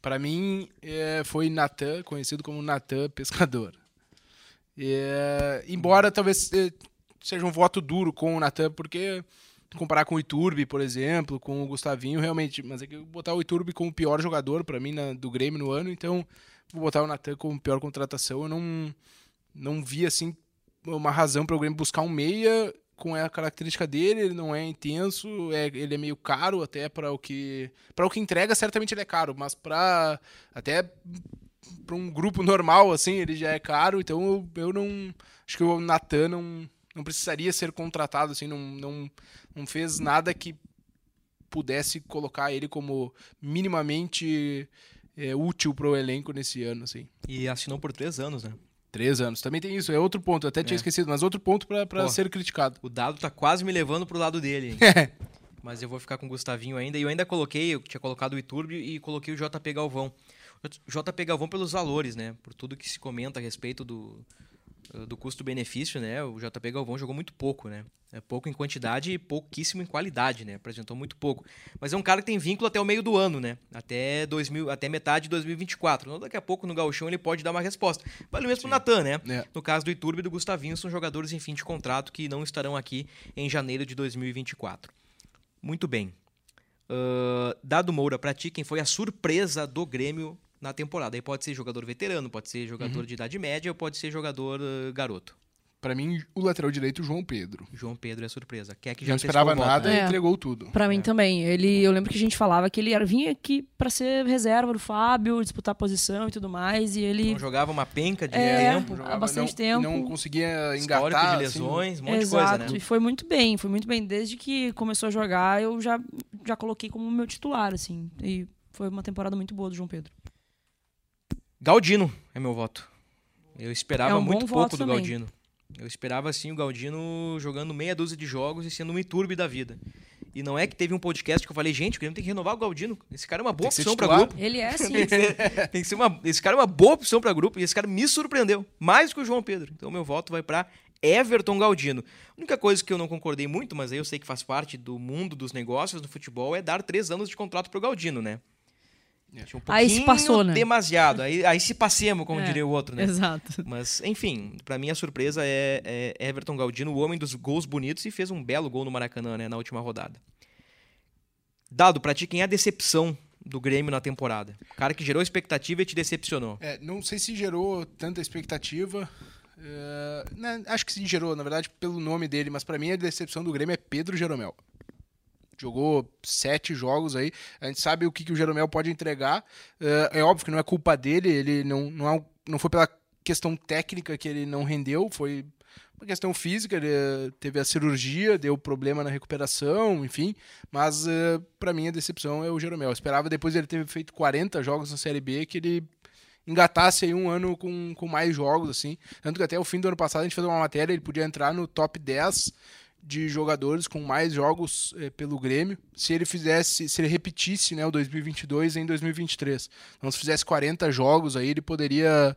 Speaker 4: Pra mim, é, foi Natan, conhecido como Natan Pescador. É, embora talvez é, seja um voto duro com o Natan, porque comparar com o Iturbe, por exemplo, com o Gustavinho, realmente, mas é que eu vou botar o Iturbe como o pior jogador pra mim na- do Grêmio no ano, então vou botar o Natan como pior contratação. Eu não, não vi assim uma razão para o Grêmio buscar um meia com a característica dele, ele não é intenso, é, ele é meio caro até para o que para o que entrega, certamente ele é caro, mas para até para um grupo normal assim, ele já é caro, então eu, eu não acho que o Natan não, não precisaria ser contratado assim, não, não não fez nada que pudesse colocar ele como minimamente é, útil para o elenco nesse ano assim.
Speaker 2: E assinou por três anos, né?
Speaker 4: Três anos. Também tem isso. É outro ponto. Eu até tinha
Speaker 2: É.
Speaker 4: esquecido, mas outro ponto
Speaker 2: Pô.
Speaker 4: ser criticado.
Speaker 2: O dado tá quase me levando pro lado dele. hein? *laughs* Mas eu vou ficar com o Gustavinho ainda. E eu ainda coloquei, eu tinha colocado o Iturbe e coloquei o JP Galvão. JP Galvão pelos valores, né? Por tudo que se comenta a respeito do, do custo-benefício, né? O JP Galvão jogou muito pouco, né? É pouco em quantidade e pouquíssimo em qualidade, né? Apresentou muito pouco. Mas é um cara que tem vínculo até o meio do ano, né? Até, 2000, até metade de 2024. Então, daqui a pouco no Gauchão ele pode dar uma resposta. Vale mesmo pro Natan, né?
Speaker 4: É.
Speaker 2: No caso do Iturbe e do Gustavinho, são jogadores em fim de contrato que não estarão aqui em janeiro de 2024. Muito bem. Uh, Dado Moura, pra ti, quem foi a surpresa do Grêmio na temporada? Aí pode ser jogador veterano, pode ser jogador
Speaker 4: Uhum.
Speaker 2: de idade média ou pode ser jogador uh, garoto.
Speaker 4: Pra mim, o lateral direito, o João Pedro.
Speaker 2: João Pedro é surpresa. Quer que já
Speaker 4: não esperava
Speaker 2: o voto,
Speaker 4: nada
Speaker 2: né?
Speaker 4: e
Speaker 3: É.
Speaker 4: entregou tudo.
Speaker 3: Pra mim também. Ele, eu lembro que a gente falava que ele era, vinha aqui pra ser reserva do Fábio, disputar a posição e tudo mais. E ele.
Speaker 2: Não jogava uma penca de
Speaker 3: É,
Speaker 2: tempo,
Speaker 3: há bastante
Speaker 4: não,
Speaker 3: tempo.
Speaker 4: Não conseguia
Speaker 2: histórico
Speaker 4: engatar.
Speaker 2: de
Speaker 4: assim,
Speaker 2: lesões, um monte
Speaker 3: Exato.
Speaker 2: de coisa, né?
Speaker 3: E foi muito bem, foi muito bem. Desde que começou a jogar, eu já, já coloquei como meu titular, assim. E foi uma temporada muito boa do João Pedro.
Speaker 2: Galdino é meu voto. Eu esperava
Speaker 3: É um
Speaker 2: muito pouco do
Speaker 3: também.
Speaker 2: Galdino. Eu esperava, assim, o Galdino jogando meia dúzia de jogos e sendo um Iturbe da vida. E não é que teve um podcast que eu falei, gente, o Grêmio tem que renovar o Galdino. Esse cara é uma boa opção
Speaker 4: titular.
Speaker 2: grupo.
Speaker 3: Ele é, *laughs* sim.
Speaker 2: Tem que ser- uma, esse cara é uma boa opção pra grupo e esse cara me surpreendeu. Mais que o João Pedro. Então meu voto vai pra Everton Galdino. A única coisa que eu não concordei muito, mas aí eu sei que faz parte do mundo dos negócios do futebol, é dar três anos de contrato pro Galdino, né? Achei um
Speaker 3: Aí se passou, né?
Speaker 2: Demasiado. Aí, aí se passemos, como *laughs*
Speaker 3: É,
Speaker 2: diria o outro, né?
Speaker 3: Exato.
Speaker 2: Mas, enfim, pra mim a surpresa é, é Everton Galdino, o homem dos gols bonitos, e fez um belo gol no Maracanã, né, na última rodada. Dado, pra ti, quem é a decepção do Grêmio na temporada? O cara que gerou expectativa e te decepcionou.
Speaker 4: É, não sei se gerou tanta expectativa. é, né, acho que se gerou, na verdade, pelo nome dele, mas pra mim a decepção do Grêmio é Pedro Jeromel. Jogou sete jogos aí. A gente sabe o que, que o Jeromel pode entregar. É, é óbvio que não é culpa dele, ele não, não, é não foi pela questão técnica que ele não rendeu, foi uma questão física. Ele eh, teve a cirurgia, deu problema na recuperação, enfim. Mas eh, pra mim a decepção é o Jeromel. Eu esperava depois dele ter feito 40 jogos na Série B que ele engatasse aí um ano com, com mais jogos, assim. Tanto que até o fim do ano passado a gente fez uma matéria, ele podia entrar no top 10 de jogadores com mais jogos eh, pelo Grêmio, se ele fizesse, se ele repetisse, né, o 2022 em 2023. Então, se fizesse 40 jogos aí, ele poderia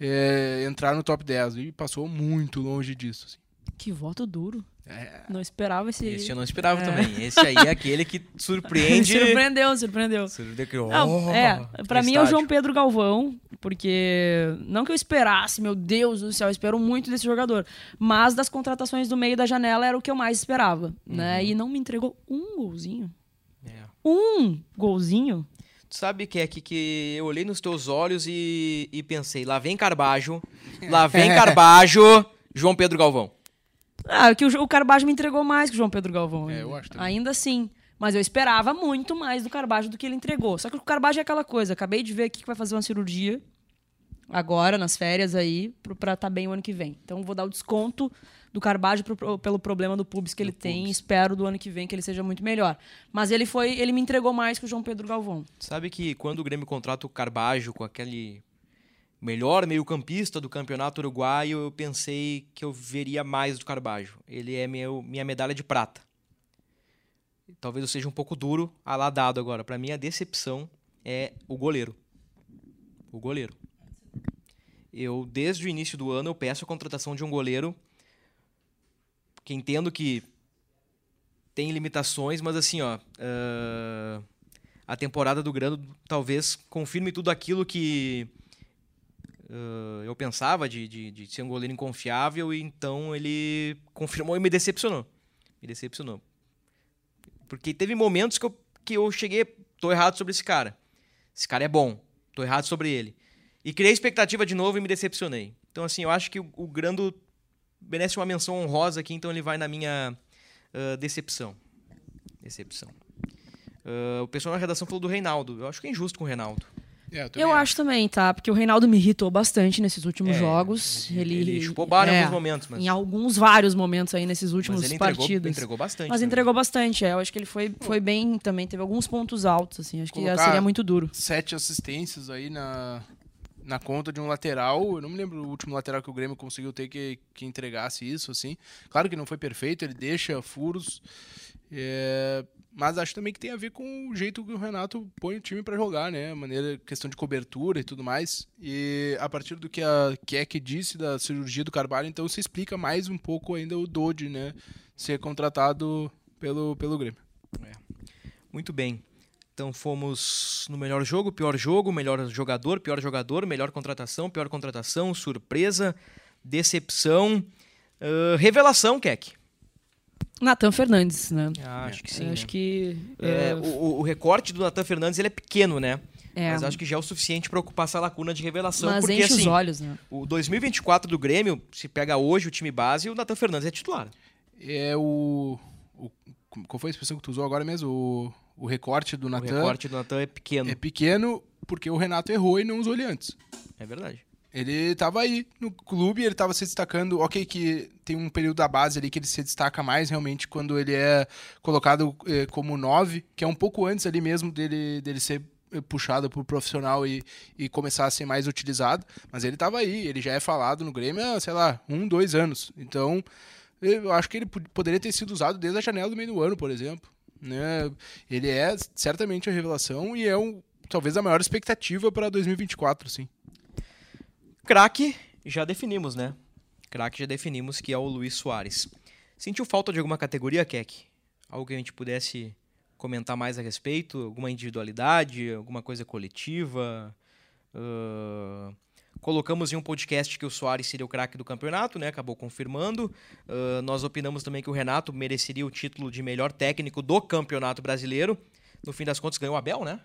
Speaker 4: eh, entrar no top 10 e passou muito longe disso. assim.
Speaker 3: Que voto duro.
Speaker 4: É,
Speaker 3: Não esperava esse.
Speaker 2: Esse eu não esperava
Speaker 3: É.
Speaker 2: também. Esse aí é *laughs* aquele que surpreende. *laughs*
Speaker 3: surpreendeu, surpreendeu.
Speaker 2: Surpreende que,
Speaker 3: Não,
Speaker 2: oh,
Speaker 3: é, pra mim é o
Speaker 2: estádio.
Speaker 3: João Pedro Galvão, porque não que eu esperasse, meu Deus do céu, eu espero muito desse jogador, mas das contratações do meio da janela era o que eu mais esperava,
Speaker 2: Uhum.
Speaker 3: né? E não me entregou um golzinho.
Speaker 2: É.
Speaker 3: Um golzinho?
Speaker 2: Tu sabe que é que, que eu olhei nos teus olhos e, e pensei, lá vem Carbajo, lá vem *laughs* Carbajo, João Pedro Galvão.
Speaker 3: Ah, que o, o Carbajo me entregou mais que o João Pedro Galvão.
Speaker 4: É,
Speaker 3: ainda.
Speaker 4: eu acho também.
Speaker 3: Ainda assim. Mas eu esperava muito mais do Carbajo do que ele entregou. Só que o Carbajo é aquela coisa. Acabei de ver aqui que vai fazer uma cirurgia agora, nas férias aí, pra estar bem o ano que vem. Então vou dar o desconto do Carbajo pro- pelo problema do pubis que ele tem. e Espero do ano que vem que ele seja muito melhor. Mas ele foi, ele me entregou mais que o João Pedro Galvão.
Speaker 2: Sabe que quando o Grêmio contrata o Carbajo com aquele melhor meio-campista do campeonato uruguaio, eu pensei que eu veria mais do Carbajo. Ele é meu, minha medalha de prata. Talvez eu seja um pouco duro, a lá dado agora. Pra mim, a decepção é o goleiro. O goleiro. Eu, desde o início do ano, eu peço a contratação de um goleiro, porque entendo que tem limitações, mas assim, ó, ah, a temporada do Grêmio talvez confirme tudo aquilo que ah, eu pensava de, de, de ser um goleiro inconfiável, e então ele confirmou e me decepcionou. Me decepcionou. Porque teve momentos que eu, que eu cheguei, tô errado sobre esse cara. Esse cara é bom, tô errado sobre ele. E criei expectativa de novo e me decepcionei. Então, assim, eu acho que o, o Grando merece uma menção honrosa aqui, então ele vai na minha ah, decepção. Decepção. Ah, o pessoal na redação falou do Reinaldo. Eu acho que é injusto com o Reinaldo.
Speaker 4: É, eu
Speaker 3: Eu acho também, tá? Porque o Reinaldo me irritou bastante nesses últimos
Speaker 2: É,
Speaker 3: jogos. Ele,
Speaker 2: Ele chupou em
Speaker 3: é,
Speaker 2: alguns momentos, mas,
Speaker 3: Em alguns, vários momentos aí nesses últimos
Speaker 2: mas ele entregou,
Speaker 3: partidos.
Speaker 2: entregou bastante.
Speaker 3: Mas
Speaker 2: também.
Speaker 3: entregou bastante, é. Eu acho que ele foi, foi bem também. Teve alguns pontos altos, assim. Acho que
Speaker 4: Colocar-
Speaker 3: seria muito duro.
Speaker 4: sete assistências aí na, na conta de um lateral. Eu não me lembro o último lateral que o Grêmio conseguiu ter que, que entregasse isso, assim. Claro que não foi perfeito, ele deixa furos. É, Mas acho também que tem a ver com o jeito que o Renato põe o time para jogar, né? Maneira, questão de cobertura e tudo mais. E a partir do que a Keck disse da cirurgia do Carvalho, então se explica mais um pouco ainda o Dodge, né? Ser contratado pelo, pelo Grêmio.
Speaker 2: Muito bem. Então fomos no melhor jogo, pior jogo, melhor jogador, pior jogador, melhor contratação, pior contratação, surpresa, decepção, uh, revelação, Keck.
Speaker 3: Natan Fernandes, né?
Speaker 2: Ah, acho que sim.
Speaker 3: Eu
Speaker 2: né?
Speaker 3: acho que.
Speaker 2: É,
Speaker 3: é,
Speaker 2: o, o recorte do Natan Fernandes ele é pequeno, né?
Speaker 3: é,
Speaker 2: Mas acho que já é o suficiente para ocupar essa lacuna de revelação.
Speaker 3: mas
Speaker 2: porque
Speaker 3: enche
Speaker 2: assim,
Speaker 3: os olhos, né?
Speaker 2: o 2024 do Grêmio, se pega hoje o time base, o Natan Fernandes é titular.
Speaker 4: É o, o. Qual foi a expressão que tu usou agora mesmo? O, o recorte do
Speaker 2: O
Speaker 4: Natan
Speaker 2: recorte do Natan é pequeno.
Speaker 4: é pequeno porque o Renato errou e não usou ele antes.
Speaker 2: É verdade.
Speaker 4: Ele estava aí no clube, ele estava se destacando. Ok, que tem um período da base ali que ele se destaca mais realmente quando ele é colocado eh, como 9, que é um pouco antes ali mesmo dele, dele ser eh, puxado pro profissional e, e começar a ser mais utilizado. Mas ele estava aí, ele já é falado no Grêmio há, sei lá, um, dois anos. Então, eu acho que ele pod- poderia ter sido usado desde a janela do meio do ano, por exemplo. Né? Ele é certamente a revelação e é um, talvez a maior expectativa para 2024, sim.
Speaker 2: Craque, já definimos, né? Craque já definimos que é o Luiz Soares. Sentiu falta de alguma categoria, Keck? Algo que a gente pudesse comentar mais a respeito? Alguma individualidade? Alguma coisa coletiva? Ahn, colocamos em um podcast que o Soares seria o craque do campeonato, né? Acabou confirmando. Ahn, nós opinamos também que o Renato mereceria o título de melhor técnico do campeonato brasileiro. No fim das contas, ganhou o Abel, né?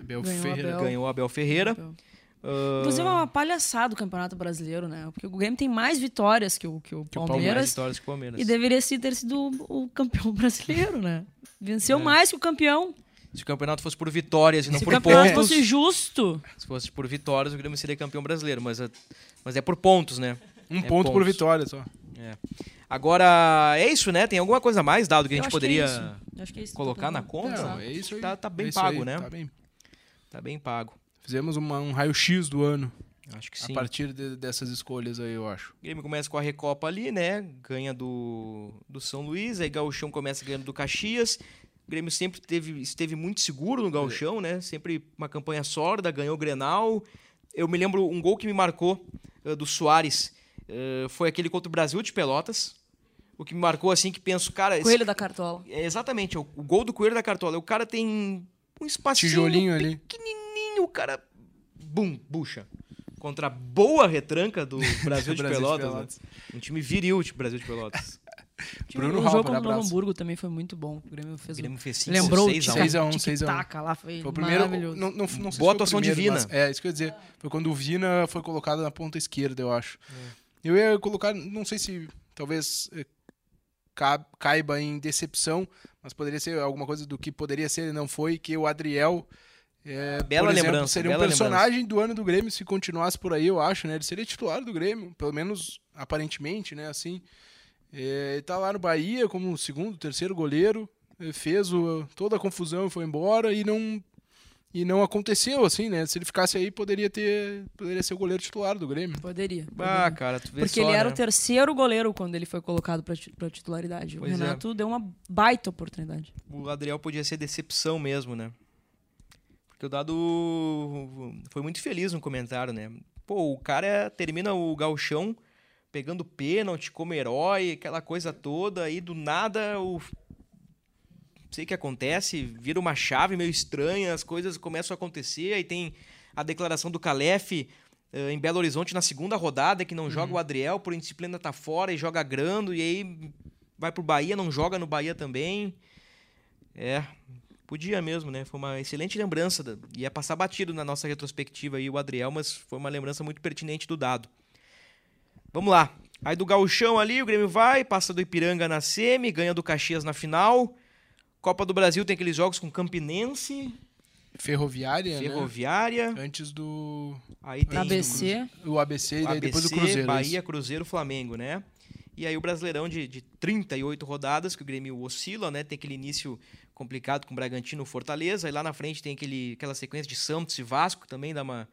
Speaker 4: Abel
Speaker 3: Ganhou
Speaker 4: Ferreira.
Speaker 3: Abel.
Speaker 2: Ganhou o Abel Ferreira.
Speaker 3: Abel.
Speaker 2: Ahn,
Speaker 3: Inclusive é uma palhaçada o Campeonato Brasileiro, né? Porque o Grêmio tem mais vitórias que o, que o
Speaker 4: Que o
Speaker 2: mais
Speaker 3: Palmeiras.
Speaker 2: vitórias que o Palmeiras.
Speaker 3: E deveria ter sido o, o campeão *laughs* brasileiro, né? Venceu
Speaker 2: É.
Speaker 3: mais que o campeão.
Speaker 2: Se o campeonato fosse por vitórias e não
Speaker 3: Se o
Speaker 2: por
Speaker 3: campeonato
Speaker 2: pontos.
Speaker 3: fosse justo.
Speaker 2: Se fosse por vitórias, o Grêmio seria campeão brasileiro. Mas é, mas é por pontos, né?
Speaker 4: Um
Speaker 2: É
Speaker 4: ponto por
Speaker 2: pontos.
Speaker 4: vitória só.
Speaker 2: É. Agora, é isso, né? Tem alguma coisa a mais, Dado, que a gente
Speaker 3: acho que é
Speaker 2: poderia
Speaker 3: isso. Eu acho que é
Speaker 2: colocar na conta?
Speaker 4: Não, é isso aí.
Speaker 2: Tá- tá bem
Speaker 4: É isso
Speaker 2: pago,
Speaker 4: aí,
Speaker 2: né?
Speaker 4: Tá bem.
Speaker 2: Tá bem pago.
Speaker 4: Fizemos uma- um raio-x do ano
Speaker 2: Acho que
Speaker 4: a
Speaker 2: sim.
Speaker 4: partir de- dessas escolhas aí, eu acho.
Speaker 2: O Grêmio começa com a Recopa ali, né? Ganha do, do São Luís, aí Gauchão começa ganhando do Caxias. O Grêmio sempre teve, esteve muito seguro no Gauchão, né? Sempre uma campanha sólida, ganhou o Grenal. Eu me lembro um gol que me marcou eh, do Soares. eh, foi aquele contra o Brasil de Pelotas. O que me marcou assim que penso, cara, esse-
Speaker 3: Coelho da Cartola.
Speaker 2: é exatamente, o, o gol do Coelho da Cartola. O cara tem um espacinho
Speaker 4: Tijolinho ali.
Speaker 2: pequenininho, o cara bum, bucha. Contra a boa retranca do *laughs* Brasil de
Speaker 4: Brasil de
Speaker 2: Pelotas.
Speaker 4: Pelotas.
Speaker 2: né? Um time viril de Brasil de Pelotas. *laughs*
Speaker 4: Bruno
Speaker 3: o
Speaker 4: Halper,
Speaker 3: jogo contra o. Novo Hamburgo também foi muito bom. O Grêmio fez
Speaker 2: O
Speaker 3: um...
Speaker 2: Grêmio fez 5
Speaker 3: Lembrou o
Speaker 2: 6 a
Speaker 4: 1.6 a 1,
Speaker 3: tic-
Speaker 4: 6 a 1.
Speaker 3: tic-tac lá, foi,
Speaker 4: Foi o primeiro.
Speaker 3: maravilhoso.
Speaker 4: Não, não, não sei
Speaker 2: Boa
Speaker 4: se
Speaker 2: atuação divina.
Speaker 4: mas- é, isso que eu ia dizer. Foi quando o Vina foi colocado na ponta esquerda, eu acho. Eu ia colocar, não sei se talvez eh, ca- caiba em decepção, mas poderia ser alguma coisa do que poderia ser e não foi, que o Adriel. É,
Speaker 2: Bela
Speaker 4: por exemplo,
Speaker 2: lembrança,
Speaker 4: seria um personagem do ano do Grêmio se continuasse por aí, eu acho, né? Ele seria titular do Grêmio, pelo menos aparentemente, né? Assim, é, ele tá lá no Bahia como segundo, terceiro goleiro, eh, fez o- toda a confusão e foi embora e não e não aconteceu assim, né? Se ele ficasse aí poderia ter poderia ser o goleiro titular do Grêmio.
Speaker 3: Poderia.
Speaker 2: Ah,
Speaker 3: poderia.
Speaker 2: cara, tu vê
Speaker 3: Porque
Speaker 2: só,
Speaker 3: ele era
Speaker 2: né?
Speaker 3: o terceiro goleiro quando ele foi colocado pra titularidade.
Speaker 2: Pois
Speaker 3: o
Speaker 2: é.
Speaker 3: Renato deu uma baita oportunidade.
Speaker 2: O Adriel podia ser decepção mesmo, né? Porque o Dado foi muito feliz no comentário, né? Pô, o cara termina o galchão pegando pênalti como herói, aquela coisa toda, aí do nada o não sei o que acontece, vira uma chave meio estranha, as coisas começam a acontecer, aí tem a declaração do Calef eh, em Belo Horizonte na segunda rodada, que não joga o Adriel, por indisciplina tá fora e joga Grando, e aí vai pro Bahia, não joga no Bahia também. É, podia mesmo, né? Foi uma excelente lembrança. da- Ia passar batido na nossa retrospectiva aí o Adriel, mas foi uma lembrança muito pertinente do dado. Vamos lá. Aí do Gauchão ali, o Grêmio vai, passa do Ipiranga na semi, ganha do Caxias na final. Copa do Brasil tem aqueles jogos com Campinense,
Speaker 4: Ferroviária,
Speaker 2: Ferroviária.
Speaker 4: né? Antes do
Speaker 2: Aí tem
Speaker 3: ABC.
Speaker 4: o ABC e daí
Speaker 2: ABC,
Speaker 4: depois do Cruzeiro.
Speaker 2: Bahia,
Speaker 4: isso.
Speaker 2: Cruzeiro, Flamengo, né? E aí o Brasileirão de, de 38 rodadas, que o Grêmio oscila, né? Tem aquele início complicado com Bragantino e Fortaleza. Aí lá na frente tem aquele, aquela sequência de Santos e Vasco, também dá uma,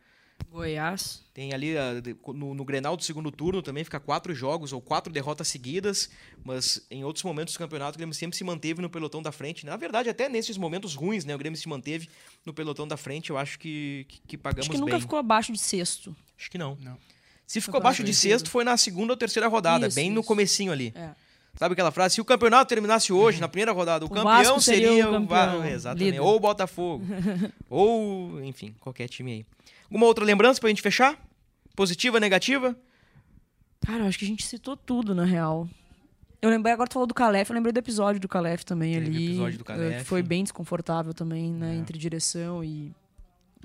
Speaker 3: Goiás.
Speaker 2: Tem ali ah, no, no Grenal do segundo turno também fica quatro jogos ou quatro derrotas seguidas, mas em outros momentos do campeonato o Grêmio sempre se manteve no pelotão da frente. Na verdade, até nesses momentos ruins, né, o Grêmio se manteve no pelotão da frente. Eu acho que, que, que pagamos
Speaker 3: Acho que nunca
Speaker 2: bem.
Speaker 3: ficou abaixo de sexto.
Speaker 2: Acho que não.
Speaker 4: Não.
Speaker 2: Se ficou abaixo de sexto, foi na segunda ou terceira rodada,
Speaker 3: Isso,
Speaker 2: bem no
Speaker 3: isso.
Speaker 2: comecinho ali.
Speaker 3: É.
Speaker 2: Sabe aquela frase? Se o campeonato terminasse hoje, na primeira rodada, o,
Speaker 3: O
Speaker 2: campeão
Speaker 3: seria
Speaker 2: seria
Speaker 3: o campeão,
Speaker 2: Exatamente.
Speaker 3: líder.
Speaker 2: Ou o Botafogo. *laughs* ou, enfim, qualquer time aí. Alguma outra lembrança pra gente fechar? Positiva, negativa?
Speaker 3: Cara, eu acho que a gente citou tudo, na real. Eu lembrei, agora tu falou do Calef, eu lembrei do episódio do Calef também
Speaker 2: Teve
Speaker 3: ali.
Speaker 2: episódio do
Speaker 3: eh,
Speaker 2: Calef.
Speaker 3: Que foi bem desconfortável também, né?
Speaker 2: É.
Speaker 3: Entre direção e,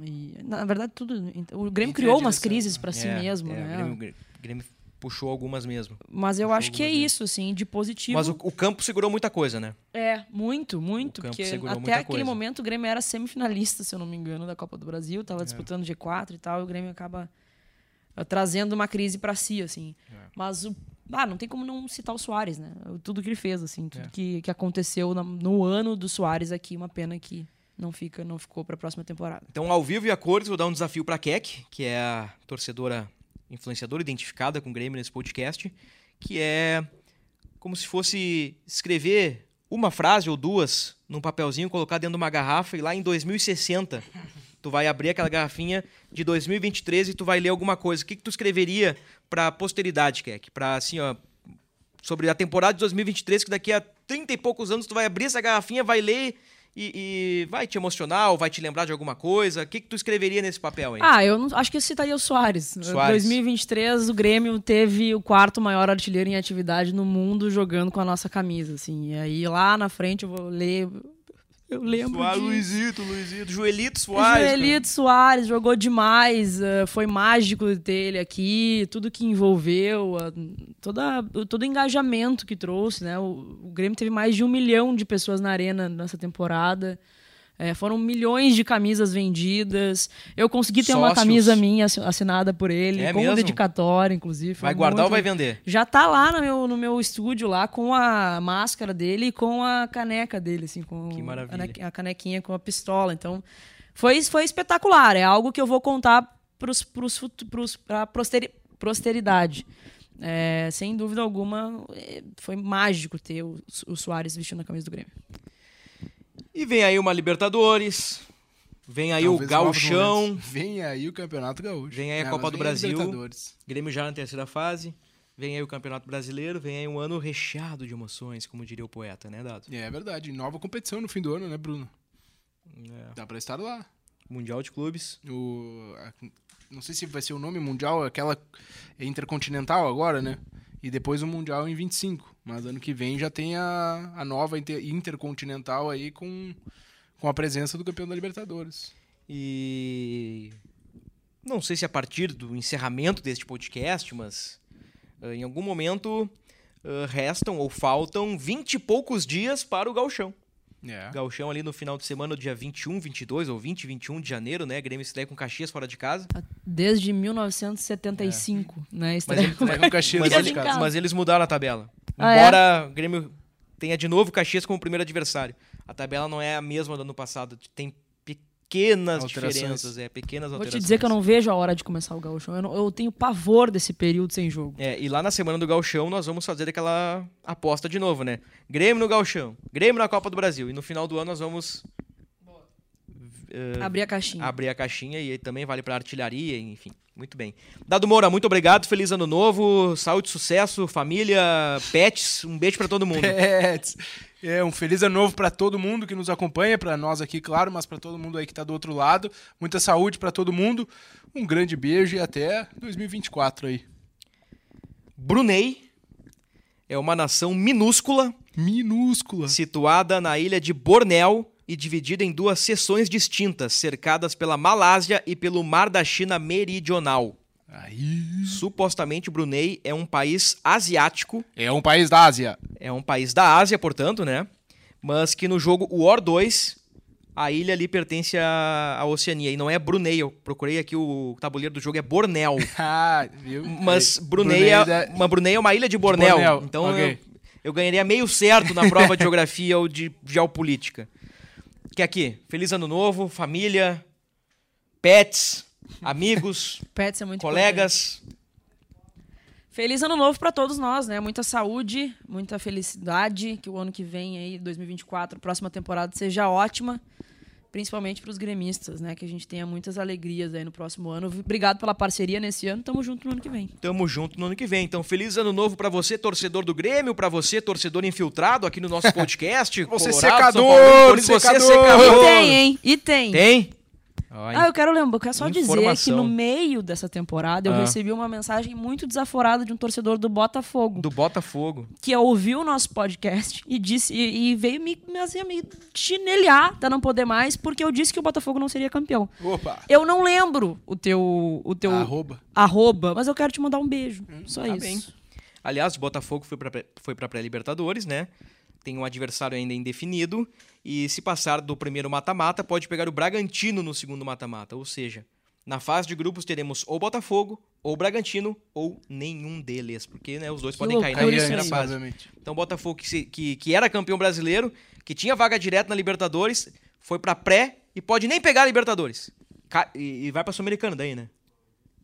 Speaker 3: e. Na verdade, tudo. O Grêmio
Speaker 4: Entre
Speaker 3: criou umas crises
Speaker 4: né?
Speaker 3: pra si
Speaker 2: É,
Speaker 3: mesmo,
Speaker 2: é,
Speaker 3: né?
Speaker 2: O Grêmio, Grêmio puxou algumas mesmo.
Speaker 3: Mas eu
Speaker 2: puxou
Speaker 3: acho que é
Speaker 2: vezes.
Speaker 3: isso, assim, de positivo.
Speaker 2: Mas o, o campo segurou muita coisa, né?
Speaker 3: É, muito, muito.
Speaker 2: O
Speaker 3: Porque até aquele
Speaker 2: coisa.
Speaker 3: momento o Grêmio era semifinalista, se eu não me engano, da Copa do Brasil.
Speaker 2: É.
Speaker 3: Tava disputando G4 e tal, e o Grêmio acaba eh, trazendo uma crise pra si, assim.
Speaker 2: É.
Speaker 3: Mas o. Ah, não tem como não citar o Soares, né? Tudo que ele fez, assim, tudo
Speaker 2: É.
Speaker 3: que, que aconteceu na- no ano do Soares aqui, uma pena que não fica, não ficou pra próxima temporada.
Speaker 2: Então, ao vivo e a cores, vou dar um desafio pra Keck, que é a torcedora influenciadora identificada com o Grêmio nesse podcast, que é como se fosse escrever uma frase ou duas num papelzinho, colocar dentro de uma garrafa e lá em 2060 tu vai abrir aquela garrafinha de 2023 e tu vai ler alguma coisa. O que, que tu escreveria pra posteridade, Keck? Pra assim, ó, sobre a temporada de 2023, que daqui a 30 e poucos anos tu vai abrir essa garrafinha, vai ler e, e vai te emocionar ou vai te lembrar de alguma coisa. O que, que tu escreveria nesse papel, hein?
Speaker 3: Ah, eu não, acho que eu citaria o Soares.
Speaker 2: Soares.
Speaker 3: 2023, o Grêmio teve o quarto maior artilheiro em atividade no mundo jogando com a nossa camisa, assim. E aí lá na frente eu vou ler. Eu lembro
Speaker 2: Soares,
Speaker 3: disso.
Speaker 2: Luizito, Luizito, Joelito Soares.
Speaker 3: Joelito Soares jogou demais, eh, foi mágico ter ele aqui, tudo que envolveu, a- toda, todo o engajamento que trouxe, né? O, o Grêmio teve mais de um milhão de pessoas na arena nessa temporada. Eh, foram milhões de camisas vendidas. Eu consegui ter uma
Speaker 2: Sócios.
Speaker 3: camisa minha assi- assinada por ele,
Speaker 2: É
Speaker 3: com
Speaker 2: mesmo?
Speaker 3: dedicatória, inclusive. Foi
Speaker 2: Vai guardar ou
Speaker 3: muito
Speaker 2: vai vender?
Speaker 3: já tá lá no meu, no meu estúdio, lá com a máscara dele e com a caneca dele, assim, com
Speaker 2: Que maravilha.
Speaker 3: a a canequinha com a pistola. Então, foi, foi espetacular. É algo que eu vou contar pros, pros, futu- pros, pra posteri, posteridade. É, sem dúvida alguma, é, foi mágico ter o, o Soares vestindo a camisa do Grêmio.
Speaker 2: E vem aí uma Libertadores, vem aí
Speaker 4: Talvez
Speaker 2: o Gauchão.
Speaker 4: Vem aí o Campeonato Gaúcho.
Speaker 2: Vem aí a
Speaker 4: É,
Speaker 2: Copa do Brasil. Grêmio já na terceira fase, vem aí o Campeonato Brasileiro, vem aí um ano recheado de emoções, como diria o poeta, né, Dado?
Speaker 4: É verdade. Nova competição no fim do ano, né, Bruno?
Speaker 2: É.
Speaker 4: Dá pra estar lá.
Speaker 2: Mundial de Clubes.
Speaker 4: O, não sei se vai ser o nome mundial, aquela é intercontinental agora, né? E depois o mundial em 25. Mas ano que vem já tem a, a nova inter- intercontinental aí com, com a presença do campeão da Libertadores.
Speaker 2: E não sei se a partir do encerramento deste podcast, mas ah, em algum momento ah, restam ou faltam 20 e poucos dias para o Gauchão.
Speaker 4: É.
Speaker 2: Gauchão ali no final de semana, do dia 21, 22 ou 20, 21 de janeiro, né? Grêmio estreia com Caxias fora de casa.
Speaker 3: Desde 1975, né?
Speaker 2: Mas,
Speaker 3: Estreia
Speaker 2: ele-
Speaker 3: com-
Speaker 4: o Caxias
Speaker 2: mas,
Speaker 4: fora de casa.
Speaker 2: mas eles mudaram a tabela.
Speaker 3: Ah, é?
Speaker 2: Embora o Grêmio tenha de novo Caxias como primeiro adversário. A tabela não é a mesma do ano passado. Tem pequenas
Speaker 4: Alterações.
Speaker 2: diferenças, é, pequenas
Speaker 3: Vou
Speaker 2: alterações.
Speaker 3: te dizer que eu não vejo a hora de começar o Gauchão. Eu, não- eu tenho pavor desse período sem jogo.
Speaker 2: É, e lá na semana do Gauchão nós vamos fazer aquela aposta de novo, né? Grêmio no Gauchão, Grêmio na Copa do Brasil. E no final do ano nós vamos eh,
Speaker 3: Abrir a caixinha.
Speaker 2: abrir a caixinha e aí também vale para artilharia, enfim. Muito bem. Dado Moura, muito obrigado. Feliz ano novo. Saúde, sucesso, família, pets. Um beijo para todo mundo.
Speaker 4: É, é, um feliz ano novo pra todo mundo que nos acompanha, pra nós aqui, claro, mas pra todo mundo aí que tá do outro lado. Muita saúde pra todo mundo. Um grande beijo e até 2024 aí.
Speaker 2: Brunei é uma nação minúscula
Speaker 4: Minúscula.
Speaker 2: situada na ilha de Bornéu e dividida em duas seções distintas, cercadas pela Malásia e pelo Mar da China Meridional.
Speaker 4: Aí.
Speaker 2: Supostamente Brunei é um país asiático,
Speaker 4: É um país da Ásia.
Speaker 2: é um país da Ásia, portanto, né? Mas que no jogo War 2, a ilha ali pertence à, Oceania e não é Brunei. Eu procurei aqui o tabuleiro do jogo, é Bornéu. *laughs*
Speaker 4: Ah, viu?
Speaker 2: Mas
Speaker 4: Aí,
Speaker 2: Brunei, é,
Speaker 4: da-
Speaker 2: uma Brunei é uma ilha de Bornéu.
Speaker 4: Bornéu,
Speaker 2: Então
Speaker 4: ok.
Speaker 2: eu, eu ganharia meio certo na prova de geografia ou de geopolítica. Que aqui, feliz ano novo, família, pets, *laughs* amigos,
Speaker 3: Pets é muito
Speaker 2: colegas.
Speaker 3: Feliz ano novo para todos nós, né? Muita saúde, muita felicidade, que o ano que vem aí, 2024, próxima temporada seja ótima, principalmente para os gremistas, né? Que a gente tenha muitas alegrias aí no próximo ano. Obrigado pela parceria nesse ano, tamo junto no ano que vem.
Speaker 2: Tamo junto no ano que vem. Então, feliz ano novo pra você, torcedor do Grêmio, pra você, torcedor infiltrado aqui no nosso *laughs* podcast.
Speaker 4: Você
Speaker 2: Colorado,
Speaker 4: secador,
Speaker 2: São Paulino, Corinthians, você
Speaker 4: secador.
Speaker 3: E
Speaker 2: secador.
Speaker 3: tem, hein? E tem.
Speaker 2: Tem?
Speaker 3: Ah, eu quero lembrar, eu quero só dizer que
Speaker 2: Informação.
Speaker 3: no meio dessa temporada eu
Speaker 2: Ah.
Speaker 3: recebi uma mensagem muito desaforada de um torcedor do Botafogo.
Speaker 2: Do Botafogo.
Speaker 3: que ouviu o nosso podcast e disse e, e veio me, me, assim, me chinelhar, tá não poder mais, porque eu disse que o Botafogo não seria campeão.
Speaker 4: Opa.
Speaker 3: Eu não lembro o teu o teu
Speaker 4: Arroba.
Speaker 3: arroba, mas eu quero te mandar um beijo. Só
Speaker 2: tá
Speaker 3: isso.
Speaker 2: bem. Aliás, o Botafogo foi pra, foi pra pré-Libertadores, né? Tem um adversário ainda indefinido. E se passar do primeiro mata-mata, pode pegar o Bragantino no segundo mata-mata. Ou seja, na fase de grupos teremos ou Botafogo, ou Bragantino, ou nenhum deles. Porque né, os dois podem cair na primeira
Speaker 3: aí.
Speaker 2: fase. Então, o Botafogo, que, se- que, que era campeão brasileiro, que tinha vaga direta na Libertadores, foi pra pré e pode nem pegar a Libertadores. E, e vai pra Sul-Americana daí, né?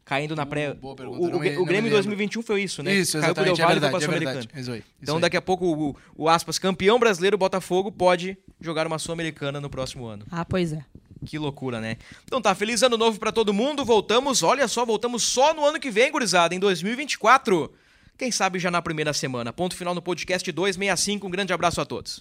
Speaker 2: Caindo na pré.
Speaker 4: boa pergunta,
Speaker 2: O, o,
Speaker 4: não
Speaker 2: o
Speaker 4: não
Speaker 2: Grêmio em
Speaker 4: lembro.
Speaker 2: 2021 foi isso, né?
Speaker 4: Isso,
Speaker 2: Caiu pro
Speaker 4: exatamente,
Speaker 2: Del
Speaker 4: é
Speaker 2: Valle e foi
Speaker 4: verdade,
Speaker 2: pra
Speaker 4: é
Speaker 2: Sul-Americana.
Speaker 4: verdade. Isso aí, isso
Speaker 2: Então,
Speaker 4: aí.
Speaker 2: daqui a pouco, o, o aspas, campeão brasileiro Botafogo pode jogar uma Sul-Americana no próximo ano.
Speaker 3: Ah, pois é.
Speaker 2: Que loucura, né? Então tá, feliz ano novo pra todo mundo. Voltamos, olha só, voltamos só no ano que vem, gurizada, em 2024. Quem sabe já na primeira semana. Ponto final no podcast 265. Um grande abraço a todos.